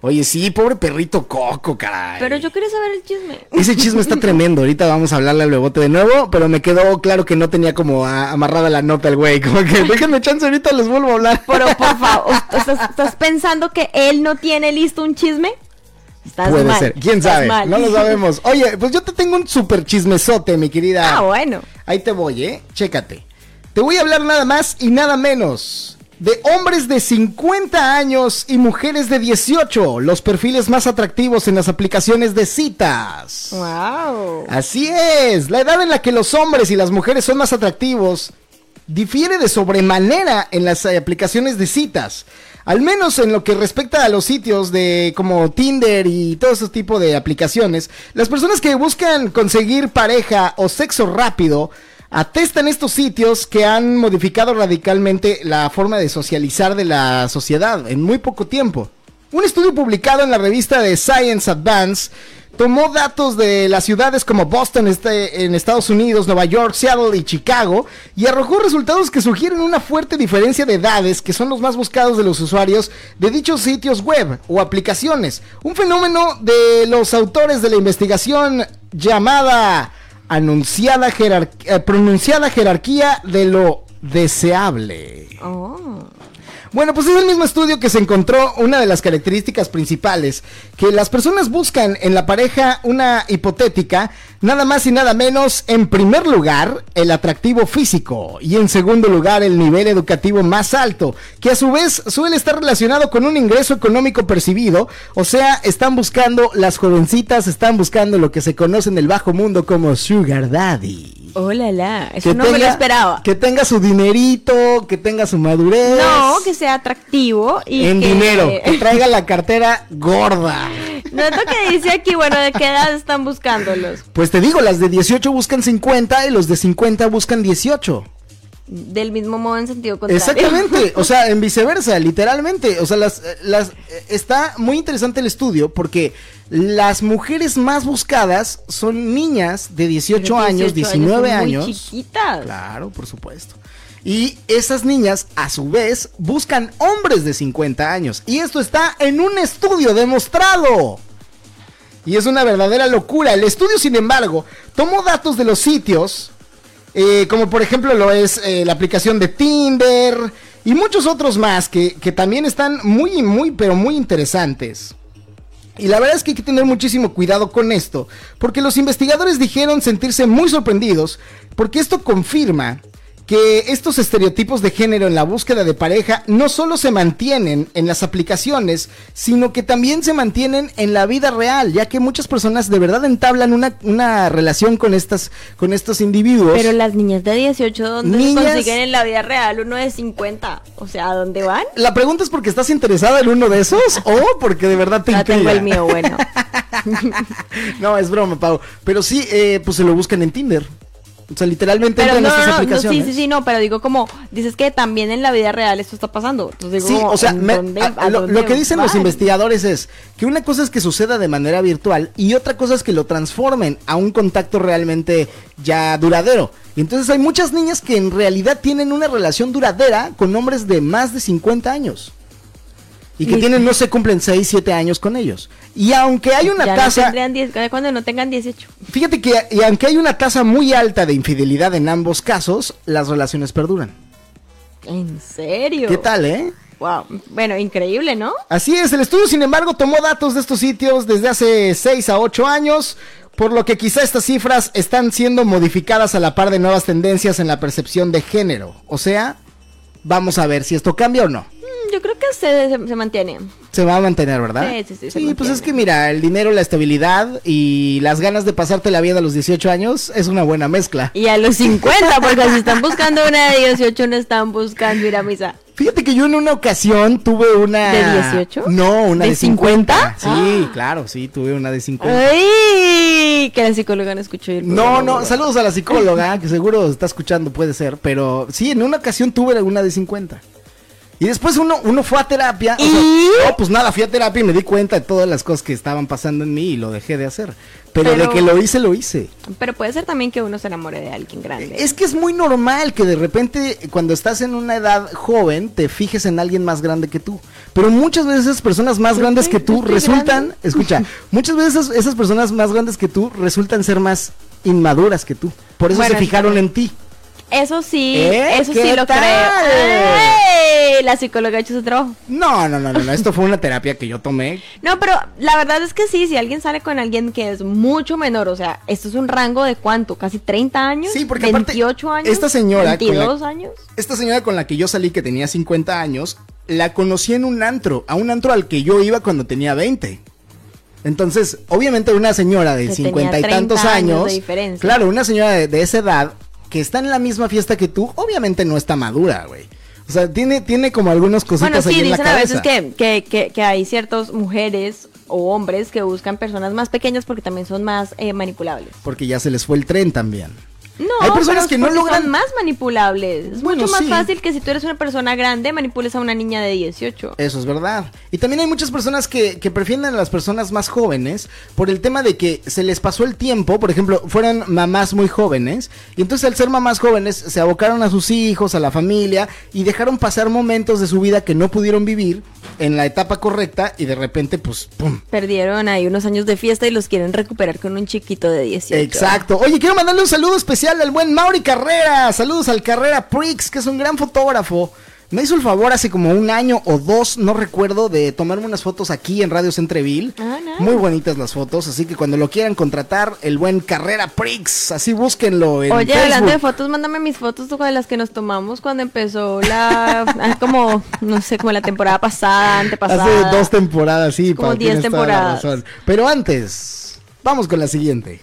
Oye, sí, pobre perrito Coco, caray. Pero yo quería saber el chisme. Ese chisme está tremendo. Ahorita vamos a hablarle al Bebote de nuevo, pero me quedó claro que no tenía como a- amarrada la nota el güey. Como que déjenme chance, ahorita les vuelvo a hablar. Pero por favor, ¿estás, estás pensando que él no tiene listo un chisme? Estás Puede mal, ser, quién sabe, mal. no lo sabemos. Oye, pues yo te tengo un super chismesote, mi querida. Ah, bueno. Ahí te voy, ¿eh? Chécate. Te voy a hablar nada más y nada menos de hombres de 50 años y mujeres de 18, los perfiles más atractivos en las aplicaciones de citas. Wow. Así es, la edad en la que los hombres y las mujeres son más atractivos difiere de sobremanera en las eh, aplicaciones de citas. Al menos en lo que respecta a los sitios de como Tinder y todo ese tipo de aplicaciones, las personas que buscan conseguir pareja o sexo rápido atestan estos sitios que han modificado radicalmente la forma de socializar de la sociedad en muy poco tiempo. Un estudio publicado en la revista de Science Advance tomó datos de las ciudades como Boston este, en Estados Unidos, Nueva York, Seattle y Chicago y arrojó resultados que sugieren una fuerte diferencia de edades que son los más buscados de los usuarios de dichos sitios web o aplicaciones. Un fenómeno de los autores de la investigación llamada anunciada jerar- eh, pronunciada jerarquía de lo deseable. Oh. Bueno, pues es el mismo estudio que se encontró una de las características principales, que las personas buscan en la pareja una hipotética, nada más y nada menos, en primer lugar, el atractivo físico y en segundo lugar, el nivel educativo más alto, que a su vez suele estar relacionado con un ingreso económico percibido, o sea, están buscando, las jovencitas están buscando lo que se conoce en el bajo mundo como sugar daddy. Oh, la. Eso no me lo esperaba. Que tenga su dinerito, que tenga su madurez. No, que sea atractivo y en que... dinero, que traiga la cartera gorda. No es lo que dice aquí, bueno, ¿de qué edad están buscándolos? Pues te digo, las de 18 buscan 50 y los de 50 buscan 18. Del mismo modo en sentido contrario. Exactamente, o sea, en viceversa, literalmente. O sea, las, eh, las, eh, está muy interesante el estudio porque las mujeres más buscadas son niñas de 18, Pero años, 19 son años. Muy chiquitas. Claro, por supuesto. Y esas niñas, a su vez, buscan hombres de 50 años. Y esto está en un estudio demostrado. Y es una verdadera locura. El estudio, sin embargo, tomó datos de los sitios, eh, como por ejemplo lo es eh, la aplicación de Tinder y muchos otros más que, que también están muy, muy, pero muy interesantes. Y la verdad es que hay que tener muchísimo cuidado con esto, porque los investigadores dijeron sentirse muy sorprendidos, porque esto confirma que estos estereotipos de género en la búsqueda de pareja no solo se mantienen en las aplicaciones, sino que también se mantienen en la vida real, ya que muchas personas de verdad entablan una, una relación con, estas, con estos individuos. Pero las niñas de 18, ¿dónde se consiguen en la vida real uno de 50? O sea, ¿a dónde van? La pregunta es porque estás interesada en uno de esos o porque de verdad te tengo intriga? el mío, bueno. No, es broma, Pau. Pero sí, eh, pues se lo buscan en Tinder. O sea, literalmente Pero entran no, estas no, aplicaciones. sí, sí, sí, no, pero digo como, dices que también en la vida real esto está pasando. Entonces digo, Sí, o sea, ¿en me- dónde- a- lo, que dicen los investigadores es que una cosa es que suceda de manera virtual y otra cosa es que lo transformen a un contacto realmente ya duradero. Y entonces hay muchas niñas que en realidad tienen una relación duradera con hombres de más de 50 años. Y que tienen, no se cumplen 6, 7 años con ellos. Y aunque hay una ya no tasa... tendrían 10, cuando no tengan 18. Fíjate que y aunque hay una tasa muy alta de infidelidad en ambos casos, las relaciones perduran. ¿En serio? ¿Qué tal, eh? Wow. Bueno, increíble, ¿no? Así es, el estudio sin embargo tomó datos de estos sitios desde hace 6 a 8 años, por lo que quizá estas cifras están siendo modificadas a la par de nuevas tendencias en la percepción de género. O sea, vamos a ver si esto cambia o no. Yo creo que se, se, se mantiene. Se va a mantener, ¿verdad? Sí, sí, sí, Sí, pues es que mira, el dinero, la estabilidad y las ganas de pasarte la vida a los 18 años es una buena mezcla. Y a los 50, porque si están buscando una de 18, no están buscando ir a misa. Fíjate que yo en una ocasión tuve una... ¿De 18? No, una de, ¿De 50. 50? Sí, claro, sí, tuve una de 50. ¡Ay! Que la psicóloga no escuchó el No, no, saludos a la psicóloga, que seguro está escuchando, puede ser, pero sí, en una ocasión tuve una de 50. Y después uno, uno fue a terapia. o sea, ¿Y? no, pues nada, fui a terapia y me di cuenta de todas las cosas que estaban pasando en mí y lo dejé de hacer. Pero, Pero- de que lo hice, lo hice. Pero puede ser también que uno se enamore de alguien grande. Es que es muy normal que de repente cuando estás en una edad joven te fijes en alguien más grande que tú. Pero muchas veces esas personas más grandes que tú resultan, grande. escucha, muchas veces esas, personas más grandes que tú resultan ser más inmaduras que tú. Por eso Bueno, se fijaron en ti. Eso sí, ¿Eh? eso ¿Qué sí lo tal? creo. ¡Ay! La psicóloga ha hecho su trabajo. No, no, no, no, no, esto fue una terapia que yo tomé. No, pero la verdad es que sí, si alguien sale con alguien que es mucho menor, o sea, esto es un rango de cuánto, casi 30 años, Sí, porque aparte, 28 años, esta señora con la- 22 años. Esta señora con la que yo salí que tenía 50 años, la conocí en un antro, a un antro al que yo iba cuando tenía 20. Entonces, obviamente una señora de 50 y tantos 30 años años, de diferencia. claro, una señora de, de esa edad que está en la misma fiesta que tú, obviamente no está madura, güey. O sea, tiene, tiene como algunas Bueno, cositas sí, ahí en la dicen a cabeza. veces que, que, que, que hay ciertas mujeres o hombres que buscan personas más pequeñas porque también son más eh, manipulables. Porque ya se les fue el tren también. No, Hay personas que no logran- son más manipulables. Es Bueno, mucho más sí. fácil que si tú eres una persona grande manipules a una niña de 18. Eso es verdad. Y también hay muchas personas que, que prefieren a las personas más jóvenes por el tema de que se les pasó el tiempo, por ejemplo, fueron mamás muy jóvenes, y entonces al ser mamás jóvenes se abocaron a sus hijos, a la familia, y dejaron pasar momentos de su vida que no pudieron vivir en la etapa correcta, y de repente, pues, ¡pum! Perdieron ahí unos años de fiesta y los quieren recuperar con un chiquito de 18. Exacto. Oye, quiero mandarle un saludo especial al buen Mauri Carrera. Saludos al Carrera Prix, que es un gran fotógrafo. Me hizo el favor hace como un año o dos, no recuerdo, de tomarme unas fotos aquí en Radio Centreville. Nice. Muy bonitas las fotos, así que cuando lo quieran contratar, el buen Carrera Prix, así búsquenlo en Oye, hablando de Facebook. fotos, mándame mis fotos de las que nos tomamos cuando empezó la. ah, como, no sé, como la temporada pasada, antepasada. Hace dos temporadas, sí, Como pa- 10 tienes toda la temporadas. Pero antes, vamos con la siguiente.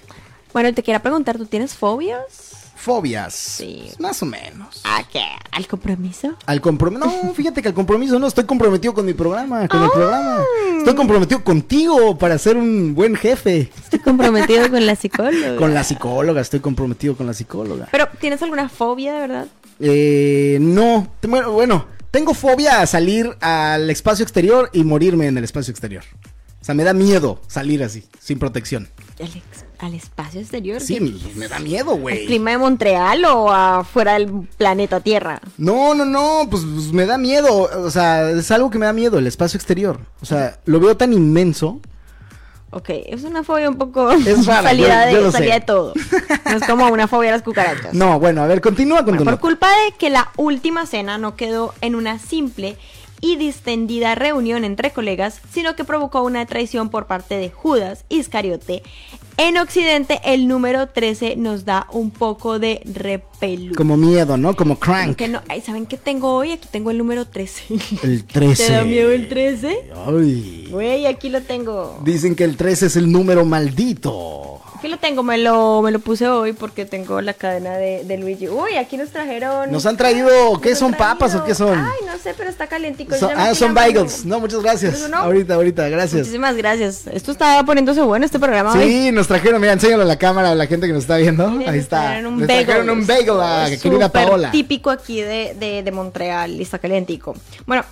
Bueno, te quería preguntar, ¿tú tienes fobias? Fobias. Sí. Más o menos. ¿A qué? ¿Al compromiso? Al compromiso. No, fíjate que al compromiso no estoy comprometido con mi programa, con el Ah. programa. Estoy comprometido contigo para ser un buen jefe. Estoy comprometido con la psicóloga. Con la psicóloga, estoy comprometido con la psicóloga. Pero, ¿tienes alguna fobia de verdad? Eh, no, bueno, tengo fobia a salir al espacio exterior y morirme en el espacio exterior. O sea, me da miedo salir así, sin protección. ¿Al, al espacio exterior? Sí, ¿Qué- me, me da miedo, ¿Al güey. clima de Montreal o afuera del planeta Tierra? No, no, no, pues, pues, me da miedo. O sea, es algo que me da miedo, el espacio exterior. O sea, lo veo tan inmenso. Ok, es una fobia un poco Es rara, salida, yo- yo de, salida todo. No es como una fobia a las cucarachas. No, bueno, a ver, continúa con Bueno, por culpa de que la última cena no quedó en una simple y distendida reunión entre colegas, sino que provocó una traición por parte de Judas Iscariote. En Occidente, el número 13 nos da un poco de repelú. Como miedo, ¿no? Como crank. Que no, ay, ¿Saben qué tengo hoy? Aquí tengo el número 13. El 13. ¿Te da miedo el 13? Ay. Güey, aquí lo tengo. Dicen que el 13 es el número maldito. Aquí lo tengo, me lo, me lo puse hoy porque tengo la cadena de, de Luigi. Uy, aquí nos trajeron. Nos han traído, ¿qué Nos son papas o qué son? Ay, no sé, pero está calientico. Son- ah, son bagels. No, muchas gracias. Ahorita, ahorita, gracias. Muchísimas gracias. Esto está poniéndose bueno este programa hoy. Sí, nos trajeron, mira, enséñalo a la cámara a la gente que nos está viendo. Miren, Ahí nos está. trajeron un Les bagel. trajeron un bagel a querida Paola. típico aquí de, de, de Montreal y está calientico. Bueno,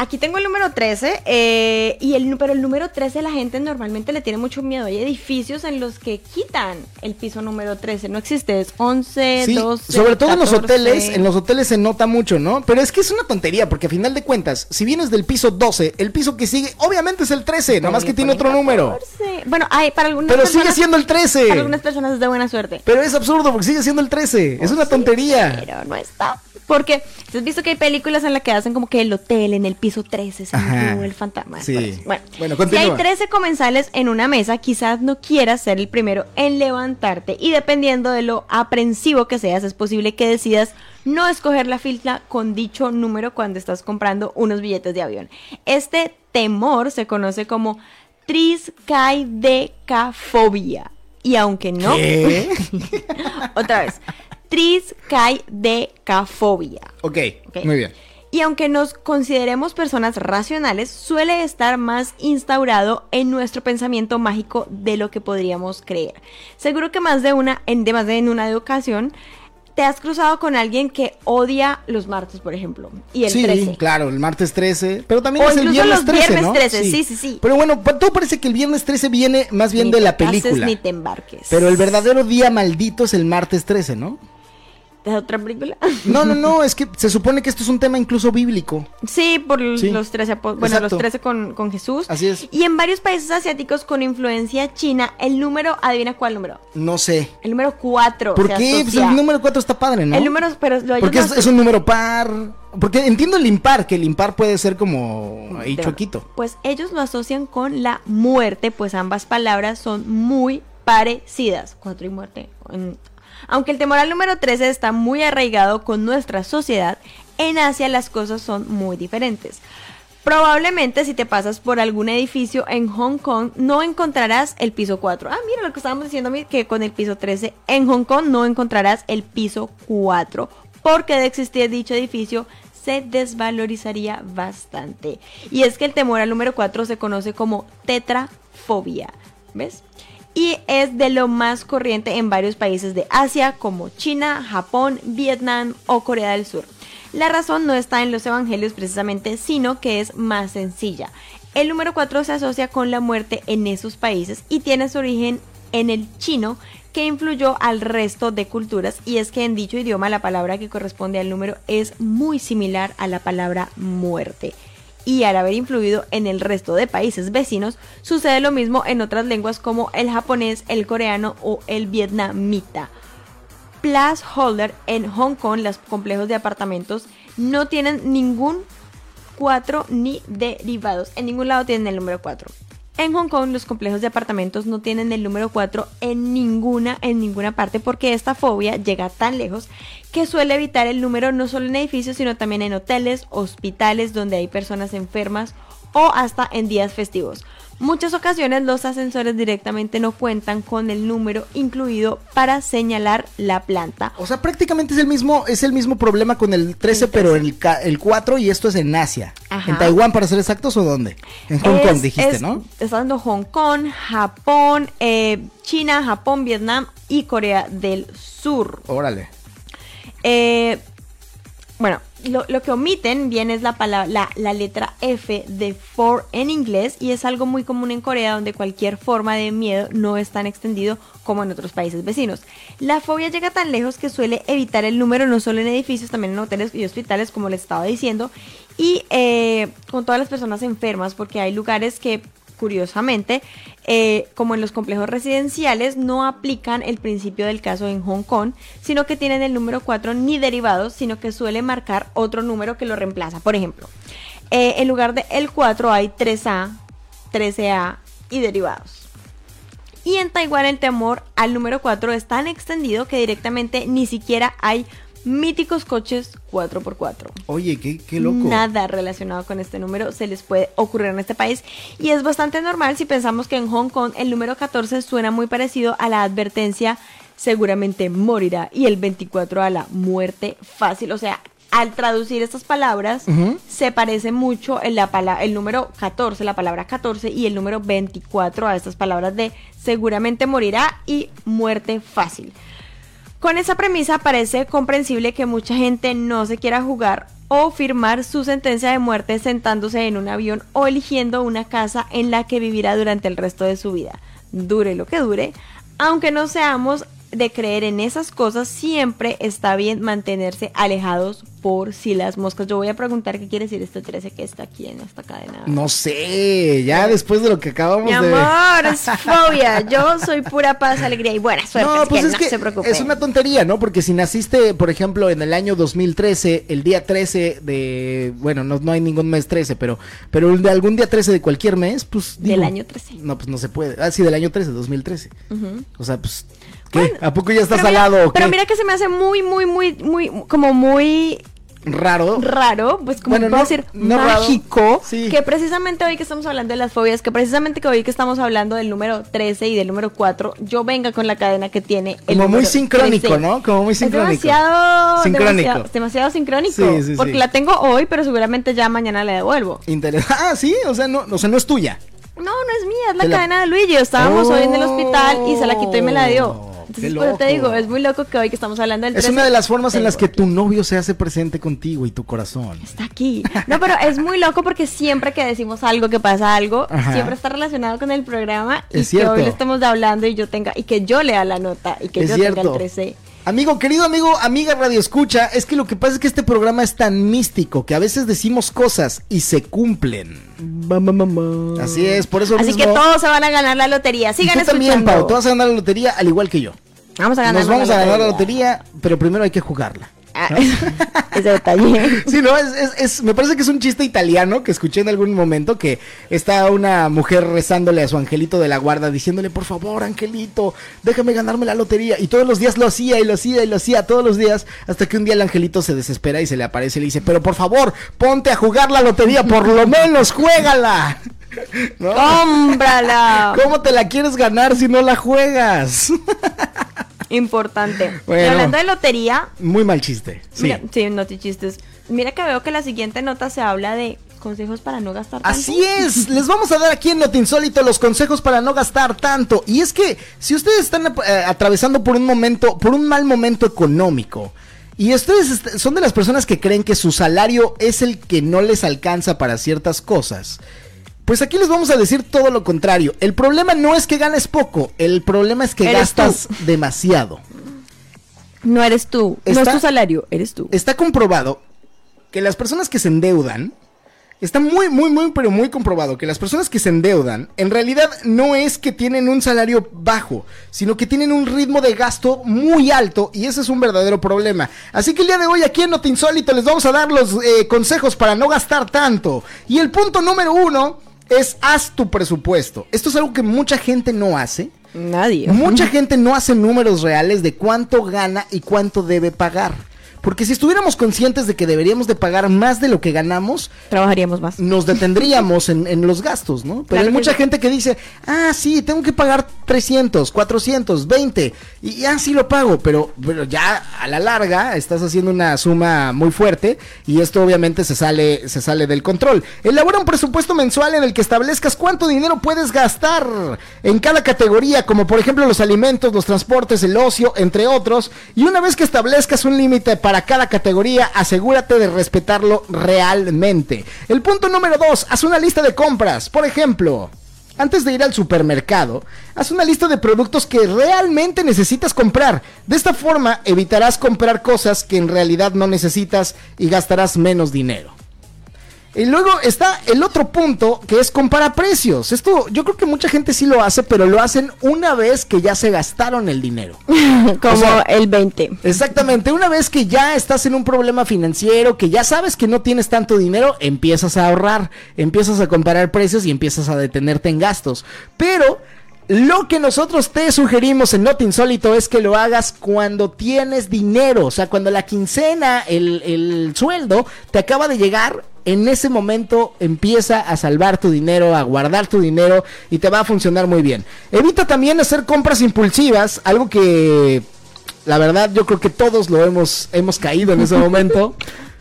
aquí tengo el número 13, eh, y el, pero el número 13 la gente normalmente le tiene mucho miedo. Hay edificios en los que quitan el piso número 13. No existe, es 11, Sí, 12. sobre todo en los 14. hoteles, en los hoteles se nota mucho, ¿no? Pero es que es una tontería, porque a final de cuentas, si vienes del piso 12, el piso que sigue, obviamente es el 13, nada más que tiene otro ponen número. 14. Bueno, hay para algunas Pero personas. sigue siendo el 13. Para algunas personas es de buena suerte. Pero es absurdo porque sigue siendo el 13. Es una tontería. Pero no está. Porque has visto que hay películas en las que hacen como que el hotel en el piso piso 13 se Ajá. metió el fantasma. Sí. Bueno, Bueno, si hay continúa. 13 comensales en una mesa, quizás no quieras ser el primero en levantarte y dependiendo de lo aprensivo que seas, es posible que decidas no escoger la fila con dicho número cuando estás comprando unos billetes de avión. Este temor se conoce como triscaidecafobia. Y aunque no, ¿Qué? otra vez, triscaidecafobia. ok, Ok. muy bien. Y aunque nos consideremos personas racionales, suele estar más instaurado en nuestro pensamiento mágico de lo que podríamos creer. Seguro que más de una, en, de más de en una ocasión, te has cruzado con alguien que odia los martes, por ejemplo, y el sí, 13. claro, el martes 13, pero también O es el viernes los 13, viernes ¿no? 13, sí, sí, sí. Pero bueno, todo parece que el viernes 13 viene más bien Ni de la cases película. Ni te embarques. Pero el verdadero día maldito es el martes 13, ¿no? ¿Es otra película? No, no, no, es que se supone que esto es un tema incluso bíblico. Sí, por Sí, los 13, apo- bueno, exacto. los 13 con, con Jesús. Así es. Y en varios países asiáticos con influencia china, el número, adivina cuál número. No sé. El número 4. ¿Por qué? Pues el número 4 está padre, ¿no? El número, pero lo Porque es, un número par. Porque entiendo el impar, que el impar puede ser como ahí de- choquito. Pues ellos lo asocian con la muerte, pues ambas palabras son muy parecidas. Cuatro y muerte. en- Aunque el temor al número 13 está muy arraigado con nuestra sociedad, en Asia las cosas son muy diferentes. Probablemente si te pasas por algún edificio en Hong Kong no encontrarás el piso 4. Ah, mira lo que estábamos diciendo que con el piso 13 en Hong Kong no encontrarás el piso 4, porque de existir dicho edificio se desvalorizaría bastante. Y es que el temor al número 4 se conoce como tetrafobia, ¿ves? Y es de lo más corriente en varios países de Asia como China, Japón, Vietnam o Corea del Sur. La razón no está en los evangelios precisamente, sino que es más sencilla. El número 4 se asocia con la muerte en esos países y tiene su origen en el chino que influyó al resto de culturas y es que en dicho idioma la palabra que corresponde al número es muy similar a la palabra muerte. Y al haber influido en el resto de países vecinos, sucede lo mismo en otras lenguas como el japonés, el coreano o el vietnamita. Placeholder en Hong Kong, los complejos de apartamentos no tienen ningún 4 ni derivados. En ningún lado tienen el número 4. En Hong Kong los complejos de apartamentos no tienen el número 4 en ninguna en ninguna parte porque esta fobia llega tan lejos que suele evitar el número no solo en edificios sino también en hoteles, hospitales donde hay personas enfermas o hasta en días festivos. Muchas ocasiones los ascensores directamente no cuentan con el número incluido para señalar la planta. O sea, prácticamente es el mismo, es el mismo problema con el 13, El pero el, el 4 y esto es en Asia. Ajá. ¿En Taiwán, para ser exactos, o dónde? En Hong Es- Kong, dijiste, es- ¿no? Está dando Hong Kong, Japón, eh, China, Japón, Vietnam y Corea del Sur. Órale. Eh, bueno, lo, lo que omiten bien es la, palabra, la, la letra F de for en inglés y es algo muy común en Corea donde cualquier forma de miedo no es tan extendido como en otros países vecinos. La fobia llega tan lejos que suele evitar el número no solo en edificios, también en hoteles y hospitales como les estaba diciendo y eh, con todas las personas enfermas porque hay lugares que curiosamente, eh, como en los complejos residenciales, no aplican el principio del caso en Hong Kong, sino que tienen el número 4 ni derivados, sino que suele marcar otro número que lo reemplaza. Por ejemplo, eh, en lugar de el 4 hay 3A, 13A y derivados. Y en Taiwán el temor al número 4 es tan extendido que directamente ni siquiera hay míticos coches 4x4. Oye, qué, qué loco. Nada relacionado con este número se les puede ocurrir en este país y es bastante normal si pensamos que en Hong Kong el número 14 suena muy parecido a la advertencia seguramente morirá y el 24 a la muerte fácil, o sea, al traducir estas palabras se parece mucho la el número 14, la palabra 14 y el número 24 a estas palabras de seguramente morirá y muerte fácil. Con esa premisa parece comprensible que mucha gente no se quiera jugar o firmar su sentencia de muerte sentándose en un avión o eligiendo una casa en la que vivirá durante el resto de su vida. Dure lo que dure, aunque no seamos de creer en esas cosas, siempre está bien mantenerse alejados por si las moscas. Yo voy a preguntar qué quiere decir este 13 que está aquí en esta cadena. No sé, ya después de lo que acabamos Mi de... amor, es fobia. Yo soy pura paz, alegría y buena suerte. No, pues que es no que se es una tontería, ¿no? Porque si naciste, por ejemplo, en el año 2013, el día 13 de, bueno, no, no hay ningún mes 13, pero, pero de algún día 13 de cualquier mes, pues Del año 13. No, pues no se puede. Ah, sí, del año 13, 2013. O sea, pues ¿qué? Bueno, ¿A poco ya estás Pero mira- salado o qué? Pero mira que se me hace muy, muy, muy, muy, como muy raro. raro, pues como Bueno, puedo no- decir, no mágico, Sí. que precisamente hoy que estamos hablando de las fobias, que precisamente que hoy que estamos hablando del número 13 y del número 4, yo venga con la cadena que tiene el Como muy sincrónico, 13. ¿no? Como muy sincrónico. Es demasiado Sincrónico. demasiado, demasiado sincrónico, Sí, sí, porque la tengo hoy, pero seguramente ya mañana la devuelvo. Interes- Ah, sí, o sea, no, o sea, no es tuya. No, no es mía, es la- cadena de Luigi. Estábamos hoy en el hospital y se la quitó y me la dio. Entonces, pues te digo, es muy loco que hoy que estamos hablando del Es 13, una de las formas en las que tu novio se hace presente contigo y tu corazón. Está aquí. No, pero es muy loco porque siempre que decimos algo, que pasa algo, Ajá. siempre está relacionado con el programa y Es cierto. que hoy le estemos hablando y yo tenga y que yo lea la nota y que Es yo tenga el 13. Amigo, querido amigo, amiga Radio Escucha, es que lo que pasa es que este programa es tan místico que a veces decimos cosas y se cumplen. Así es, por eso Así mismo. que todos se van a ganar la lotería. y Sigan tú también, escuchando. Pau, tú vas a ganar la lotería al igual que yo. Vamos a ganar Nos vamos a ganar la lotería, pero primero hay que jugarla. Ah, ese detalle. Sí, no, es, es- es- me parece que es un chiste italiano que escuché en algún momento que está una mujer rezándole a su angelito de la guarda diciéndole, por favor, angelito, déjame ganarme la lotería. Y todos los días lo hacía y lo hacía y lo hacía todos los días hasta que un día el angelito se desespera y se le aparece y le dice, pero por favor, ponte a jugar la lotería, por lo menos juégala. ¿No? ¡Cómprala! ¿Cómo te la quieres ganar si no la juegas? Importante. Bueno. Y hablando de lotería, Muy mal chiste. Sí. mira, sí, no te chistes. Mira que veo que la siguiente nota se habla de consejos para no gastar tanto. Así es, les vamos a dar aquí en Not Insólito los consejos para no gastar tanto. Y es que si ustedes están eh, atravesando por un momento, por un mal momento económico, y ustedes son de las personas que creen que su salario es el que no les alcanza para ciertas cosas, pues aquí les vamos a decir todo lo contrario. El problema no es que ganes poco, el problema es que gastas demasiado. No eres tú, no es tu salario, eres tú. Está comprobado que las personas que se endeudan, está muy, muy, muy, pero muy comprobado que las personas que se endeudan, en realidad no es que tienen un salario bajo, sino que tienen un ritmo de gasto muy alto y ese es un verdadero problema. Así que el día de hoy aquí en Not Insólito les vamos a dar los eh, consejos para no gastar tanto. Y el punto número uno es haz tu presupuesto. Esto es algo que mucha gente no hace. Nadie. Mucha gente no hace números reales de cuánto gana y cuánto debe pagar. Porque si estuviéramos conscientes de que deberíamos de pagar más de lo que ganamos, Trabajaríamos más. nos detendríamos en, en los gastos, ¿no? Pero Claro hay mucha sí. gente que dice, ah, sí, tengo que pagar 300, 400, 20, y ya sí lo pago, pero, pero ya a la larga estás haciendo una suma muy fuerte y esto obviamente se sale, se sale del control. Elabora un presupuesto mensual en el que establezcas cuánto dinero puedes gastar en cada categoría, como por ejemplo los alimentos, los transportes, el ocio, entre otros, y una vez que establezcas un límite para cada categoría, asegúrate de respetarlo realmente. El punto número dos, haz una lista de compras. Por ejemplo, antes de ir al supermercado, haz una lista de productos que realmente necesitas comprar. De esta forma evitarás comprar cosas que en realidad no necesitas y gastarás menos dinero. Y luego está el otro punto que es compara precios. Esto yo creo que mucha gente sí lo hace, pero lo hacen una vez que ya se gastaron el dinero. Como O sea- el 20. Exactamente, una vez que ya estás en un problema financiero, que ya sabes que no tienes tanto dinero, empiezas a ahorrar, empiezas a comparar precios y empiezas a detenerte en gastos. Pero lo que nosotros te sugerimos en Not Insólito es que lo hagas cuando tienes dinero, o sea, cuando la quincena, el, el sueldo te acaba de llegar. En ese momento empieza a salvar tu dinero, a guardar tu dinero y te va a funcionar muy bien. Evita también hacer compras impulsivas, algo que la verdad, yo creo que todos lo hemos, hemos caído en ese momento.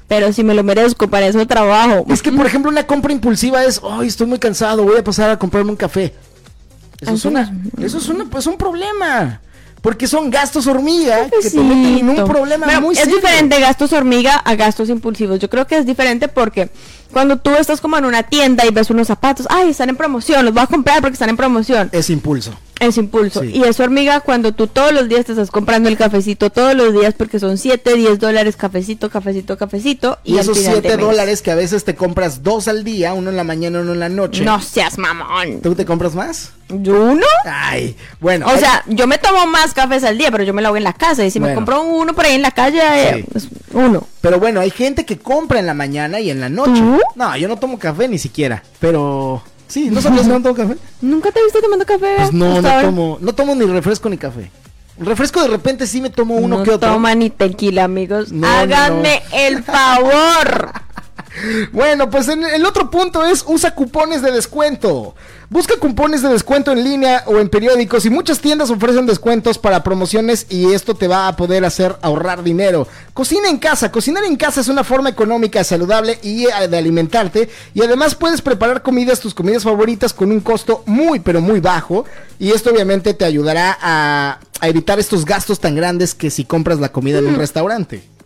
Pero si me lo merezco, para eso trabajo. es que, por ejemplo, una compra impulsiva es, ay, estoy muy cansado, voy a pasar a comprarme un café. Eso es, una, es. eso es una, pues, un problema. Porque son gastos hormiga que te meten en un problema Bueno, muy es serio. diferente gastos hormiga a gastos impulsivos. Yo creo que es diferente porque cuando tú estás como en una tienda y ves unos zapatos, ay, están en promoción, los voy a comprar porque están en promoción. Es impulso. Es impulso. Sí. Y eso, hormiga, cuando tú todos los días te estás comprando el cafecito, todos los días, porque son 7, 10 dólares, cafecito, cafecito, cafecito. Y, esos final de 7 mes. dólares que a veces te compras dos al día, uno en la mañana, uno en la noche. No seas mamón. ¿Tú te compras más? ¿Yo uno? Ay, bueno. O hay- sea, yo me tomo más cafés al día, pero yo me lo hago en la casa. Y si me compro uno por ahí en la calle, eh, pues, uno. Pero bueno, hay gente que compra en la mañana y en la noche. ¿Tú? No, yo no tomo café ni siquiera. Pero. Sí, ¿no sabías que no tomo café? ¿Nunca te he visto tomando café? Pues no, no ahora? tomo, no tomo ni refresco ni café. Refresco de repente sí me tomo uno no que otro. toma ni tequila, amigos. No, Háganme el favor. Bueno, pues en el otro punto es usa cupones de descuento. Busca cupones de descuento en línea o en periódicos y muchas tiendas ofrecen descuentos para promociones y esto te va a poder hacer ahorrar dinero. Cocina en casa. Cocinar en casa es una forma económica, saludable y eh, de alimentarte y además puedes preparar comidas, tus comidas favoritas con un costo muy pero muy bajo y esto obviamente te ayudará a, a evitar estos gastos tan grandes que si compras la comida en un restaurante.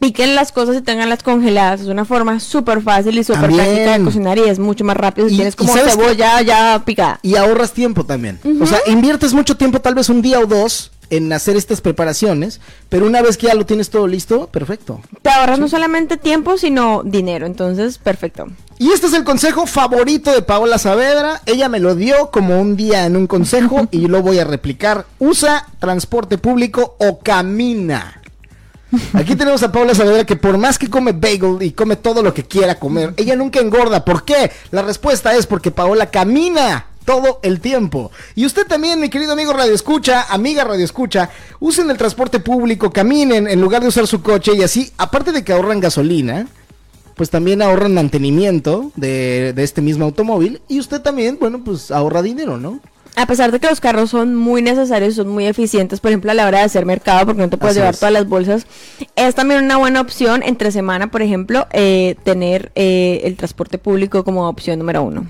Piquen las cosas y tenganlas congeladas. Es una forma súper fácil y súper práctica de cocinar y es mucho más rápido si Y- tienes como cebolla ya picada. Y ahorras tiempo también. O sea, inviertes mucho tiempo, tal vez un día o dos, en hacer estas preparaciones, pero una vez que ya lo tienes todo listo, perfecto. Te ahorras no solamente tiempo, sino dinero. Entonces, perfecto. Y este es el consejo favorito de Paola Saavedra. Ella me lo dio como un día en un consejo y lo voy a replicar. Usa transporte público o camina. Aquí tenemos a Paola Saavedra que por más que come bagel y come todo lo que quiera comer, ella nunca engorda. ¿Por qué? La respuesta es porque Paola camina todo el tiempo. Y usted también, mi querido amigo Radio Escucha, amiga Radio Escucha, usen el transporte público, caminen en lugar de usar su coche y así, aparte de que ahorran gasolina, pues también ahorran mantenimiento de, de este mismo automóvil y usted también, bueno, pues ahorra dinero, ¿no? A pesar de que los carros son muy necesarios y son muy eficientes, por ejemplo, a la hora de hacer mercado, porque no te puedes Así llevar es. todas las bolsas, es también una buena opción entre semana, por ejemplo, eh, tener eh, el transporte público como opción número uno.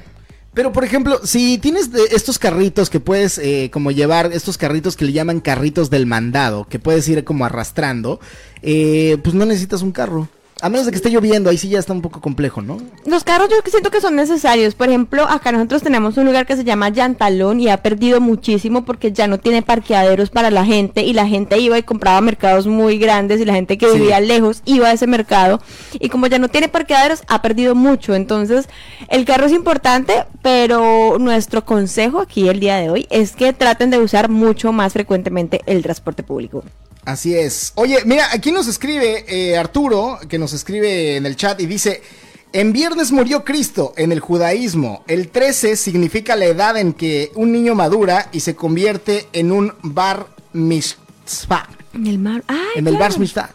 Pero, por ejemplo, si tienes de estos carritos que puedes eh, como llevar, estos carritos que le llaman carritos del mandado, que puedes ir como arrastrando, eh, pues no necesitas un carro. A menos de que esté lloviendo, ahí sí ya está un poco complejo, ¿no? Los carros yo siento que son necesarios. Por ejemplo, acá nosotros tenemos un lugar que se llama Yantalón y ha perdido muchísimo porque ya no tiene parqueaderos para la gente y la gente iba y compraba mercados muy grandes y la gente que Sí. vivía lejos iba a ese mercado y como ya no tiene parqueaderos ha perdido mucho. Entonces, el carro es importante, pero nuestro consejo aquí el día de hoy es que traten de usar mucho más frecuentemente el transporte público. Así es. Oye, mira, aquí nos escribe eh, Arturo, que nos escribe en el chat y dice, en viernes murió Cristo en el judaísmo. El 13 significa la edad en que un niño madura y se convierte en un bar mitzvah. En el mar. Ay, En el claro. bar mitzvah.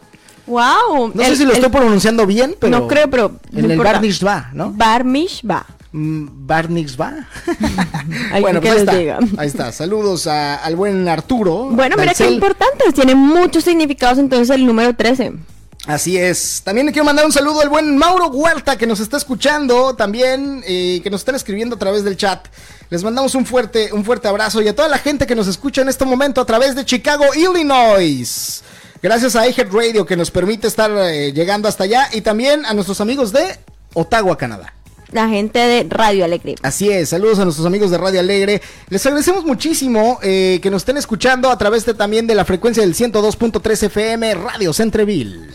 Wow. No sé si lo estoy pronunciando bien, pero... No creo, pero no En el importa. bar mitzvah, ¿no? Bar Mishba. Mm, Bar mitzvah. Alguien bueno, que pues ahí está. Ahí está. Saludos a- al buen Arturo. Bueno, mira qué Dalcel. importante. Tiene muchos significados entonces el número 13. Así es. También le quiero mandar un saludo al buen Mauro Huerta que nos está escuchando también y que nos están escribiendo a través del chat. Les mandamos un fuerte, un fuerte abrazo y a toda la gente que nos escucha en este momento a través de Chicago, Illinois. Gracias a iHeart Radio que nos permite estar eh, llegando hasta allá y también a nuestros amigos de Ottawa, Canadá. La gente de Radio Alegre. Así es, saludos a nuestros amigos de Radio Alegre. Les agradecemos muchísimo eh, que nos estén escuchando a través de, también de la frecuencia del 102.3 FM Radio Centreville.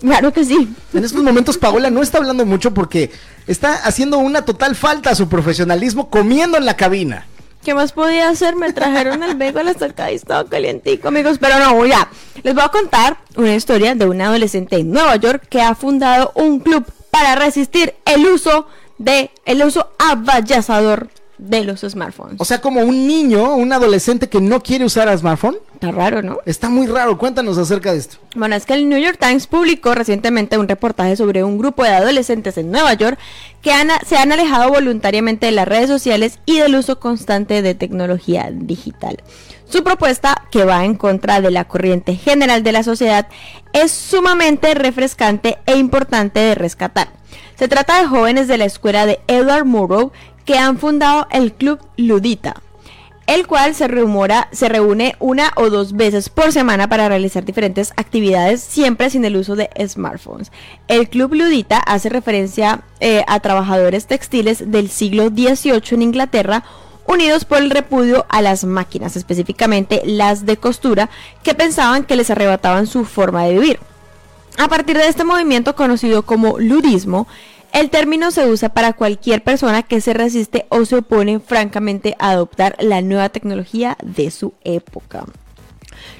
Claro que sí. En estos momentos Paola no está hablando mucho porque está haciendo una total falta a su profesionalismo comiendo en la cabina. ¿Qué más podía hacer? Me trajeron el bagel hasta acá y estaba calientico, amigos. Pero no, ya. Les voy a contar una historia de un adolescente en Nueva York que ha fundado un club para resistir el uso de el uso abayazador de los smartphones. O sea, como un niño, un adolescente que no quiere usar a smartphone. Está raro, ¿no? Está muy raro. Cuéntanos acerca de esto. Bueno, es que el New York Times publicó recientemente un reportaje sobre un grupo de adolescentes en Nueva York que han- se han alejado voluntariamente de las redes sociales y del uso constante de tecnología digital. Su propuesta, que va en contra de la corriente general de la sociedad, es sumamente refrescante e importante de rescatar. Se trata de jóvenes de la escuela de Edward Murrow que han fundado el Club Ludita, el cual se rumora se reúne una o dos veces por semana para realizar diferentes actividades, siempre sin el uso de smartphones. El Club Ludita hace referencia eh, a trabajadores textiles del siglo XVIII en Inglaterra, unidos por el repudio a las máquinas, específicamente las de costura, que pensaban que les arrebataban su forma de vivir. A partir de este movimiento conocido como ludismo, el término se usa para cualquier persona que se resiste o se opone francamente a adoptar la nueva tecnología de su época.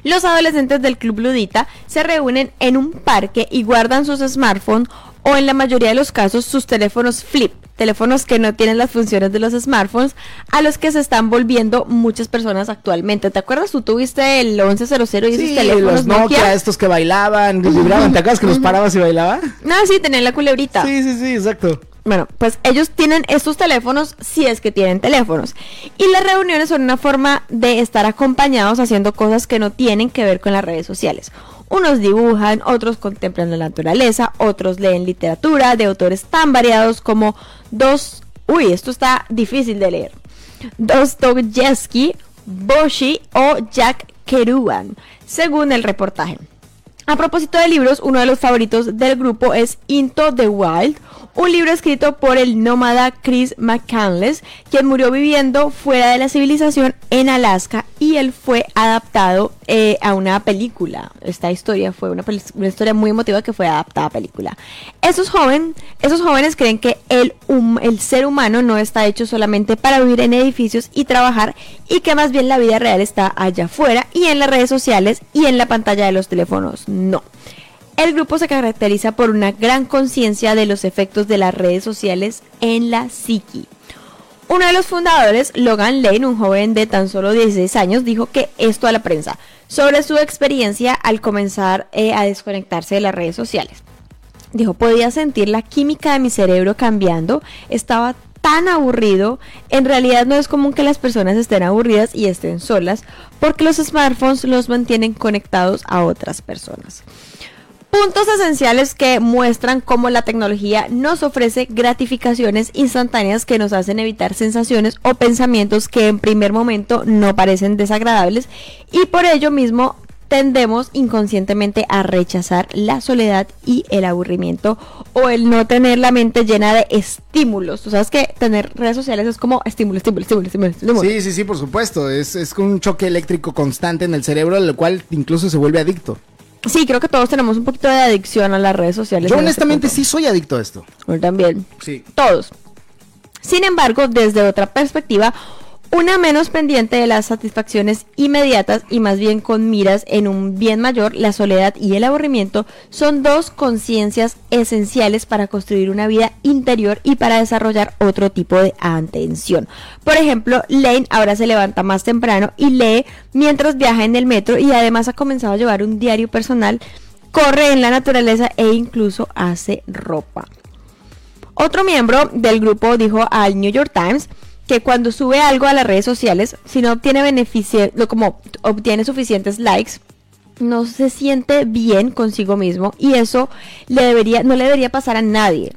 Los adolescentes del Club Ludita se reúnen en un parque y guardan sus smartphones o en la mayoría de los casos sus teléfonos flip, teléfonos que no tienen las funciones de los smartphones, a los que se están volviendo muchas personas actualmente. ¿Te acuerdas? Tú tuviste el 1100 y esos Sí, teléfonos los Nokia, estos que bailaban, que vibraban. ¿Te acuerdas que los parabas y bailaba? No, sí, tenían la culebrita. Sí, sí, sí, exacto. Bueno, pues ellos tienen estos teléfonos si es que tienen teléfonos. Y las reuniones son una forma de estar acompañados haciendo cosas que no tienen que ver con las redes sociales. Unos dibujan, otros contemplan la naturaleza, otros leen literatura de autores tan variados como dos... Uy, esto está difícil de leer. Dostoyevsky, Boshi o Jack Kerouan, según el reportaje. A propósito de libros, uno de los favoritos del grupo es Into the Wild, un libro escrito por el nómada Chris McCandless, quien murió viviendo fuera de la civilización en Alaska y él fue adaptado eh, a una película. Esta historia fue una, historia muy emotiva que fue adaptada a película. Esos, jóvenes creen que el, el ser humano no está hecho solamente para vivir en edificios y trabajar y que más bien la vida real está allá afuera y en las redes sociales y en la pantalla de los teléfonos. No. El grupo se caracteriza por una gran conciencia de los efectos de las redes sociales en la psiqui. Uno de los fundadores, Logan Lane, un joven de tan solo 16 años, dijo que esto a la prensa sobre su experiencia al comenzar eh, a desconectarse de las redes sociales. Dijo, podía sentir la química de mi cerebro cambiando, estaba tan aburrido, en realidad no es común que las personas estén aburridas y estén solas, porque los smartphones los mantienen conectados a otras personas. Puntos esenciales que muestran cómo la tecnología nos ofrece gratificaciones instantáneas que nos hacen evitar sensaciones o pensamientos que en primer momento no parecen desagradables y por ello mismo tendemos inconscientemente a rechazar la soledad y el aburrimiento o el no tener la mente llena de estímulos. Tú sabes que tener redes sociales es como estímulo, estímulo, estímulo, estímulo. estímulo. Sí, sí, sí, por supuesto. Es, es un choque eléctrico constante en el cerebro, el cual incluso se vuelve adicto. Sí, creo que todos tenemos un poquito de adicción a las redes sociales. Yo honestamente sí soy adicto a esto. Yo también. Sí. Todos. Sin embargo, desde otra perspectiva, una menos pendiente de las satisfacciones inmediatas y más bien con miras en un bien mayor, la soledad y el aburrimiento son dos conciencias esenciales para construir una vida interior y para desarrollar otro tipo de atención. Por ejemplo, Lane ahora se levanta más temprano y lee mientras viaja en el metro y además ha comenzado a llevar un diario personal, corre en la naturaleza e incluso hace ropa. Otro miembro del grupo dijo al New York Times que cuando sube algo a las redes sociales, si no obtiene beneficio, como obtiene suficientes likes, no se siente bien consigo mismo y eso le debería, no le debería pasar a nadie.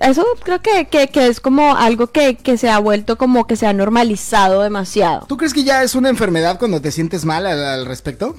Eso creo que, que, que es como algo que, que, se ha vuelto como que se ha normalizado demasiado. ¿Tú crees que ya es una enfermedad cuando te sientes mal al, al respecto?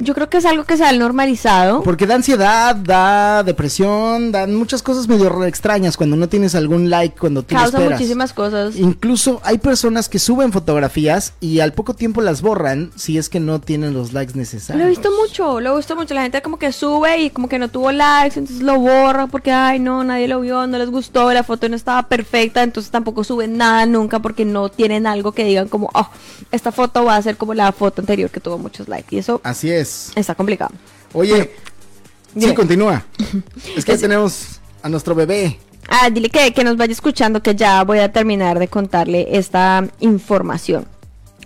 Yo creo que es algo que se ha normalizado. Porque da ansiedad, da depresión, dan muchas cosas medio extrañas cuando no tienes algún like, cuando tú Causa esperas. muchísimas cosas. Incluso hay personas que suben fotografías y al poco tiempo las borran si es que no tienen los likes necesarios. Lo he visto mucho, lo he visto mucho. La gente como que sube y como que no tuvo likes, entonces lo borra porque, ay, no, nadie lo vio, no les gustó, la foto no estaba perfecta, entonces tampoco suben nada nunca porque no tienen algo que digan como, oh, esta foto va a ser como la foto anterior que tuvo muchos likes. Y eso Así es. Está complicado. Oye, sí, dime. continúa. Es que Es- tenemos a nuestro bebé. Ah, dile que, que nos vaya escuchando, que ya voy a terminar de contarle esta información.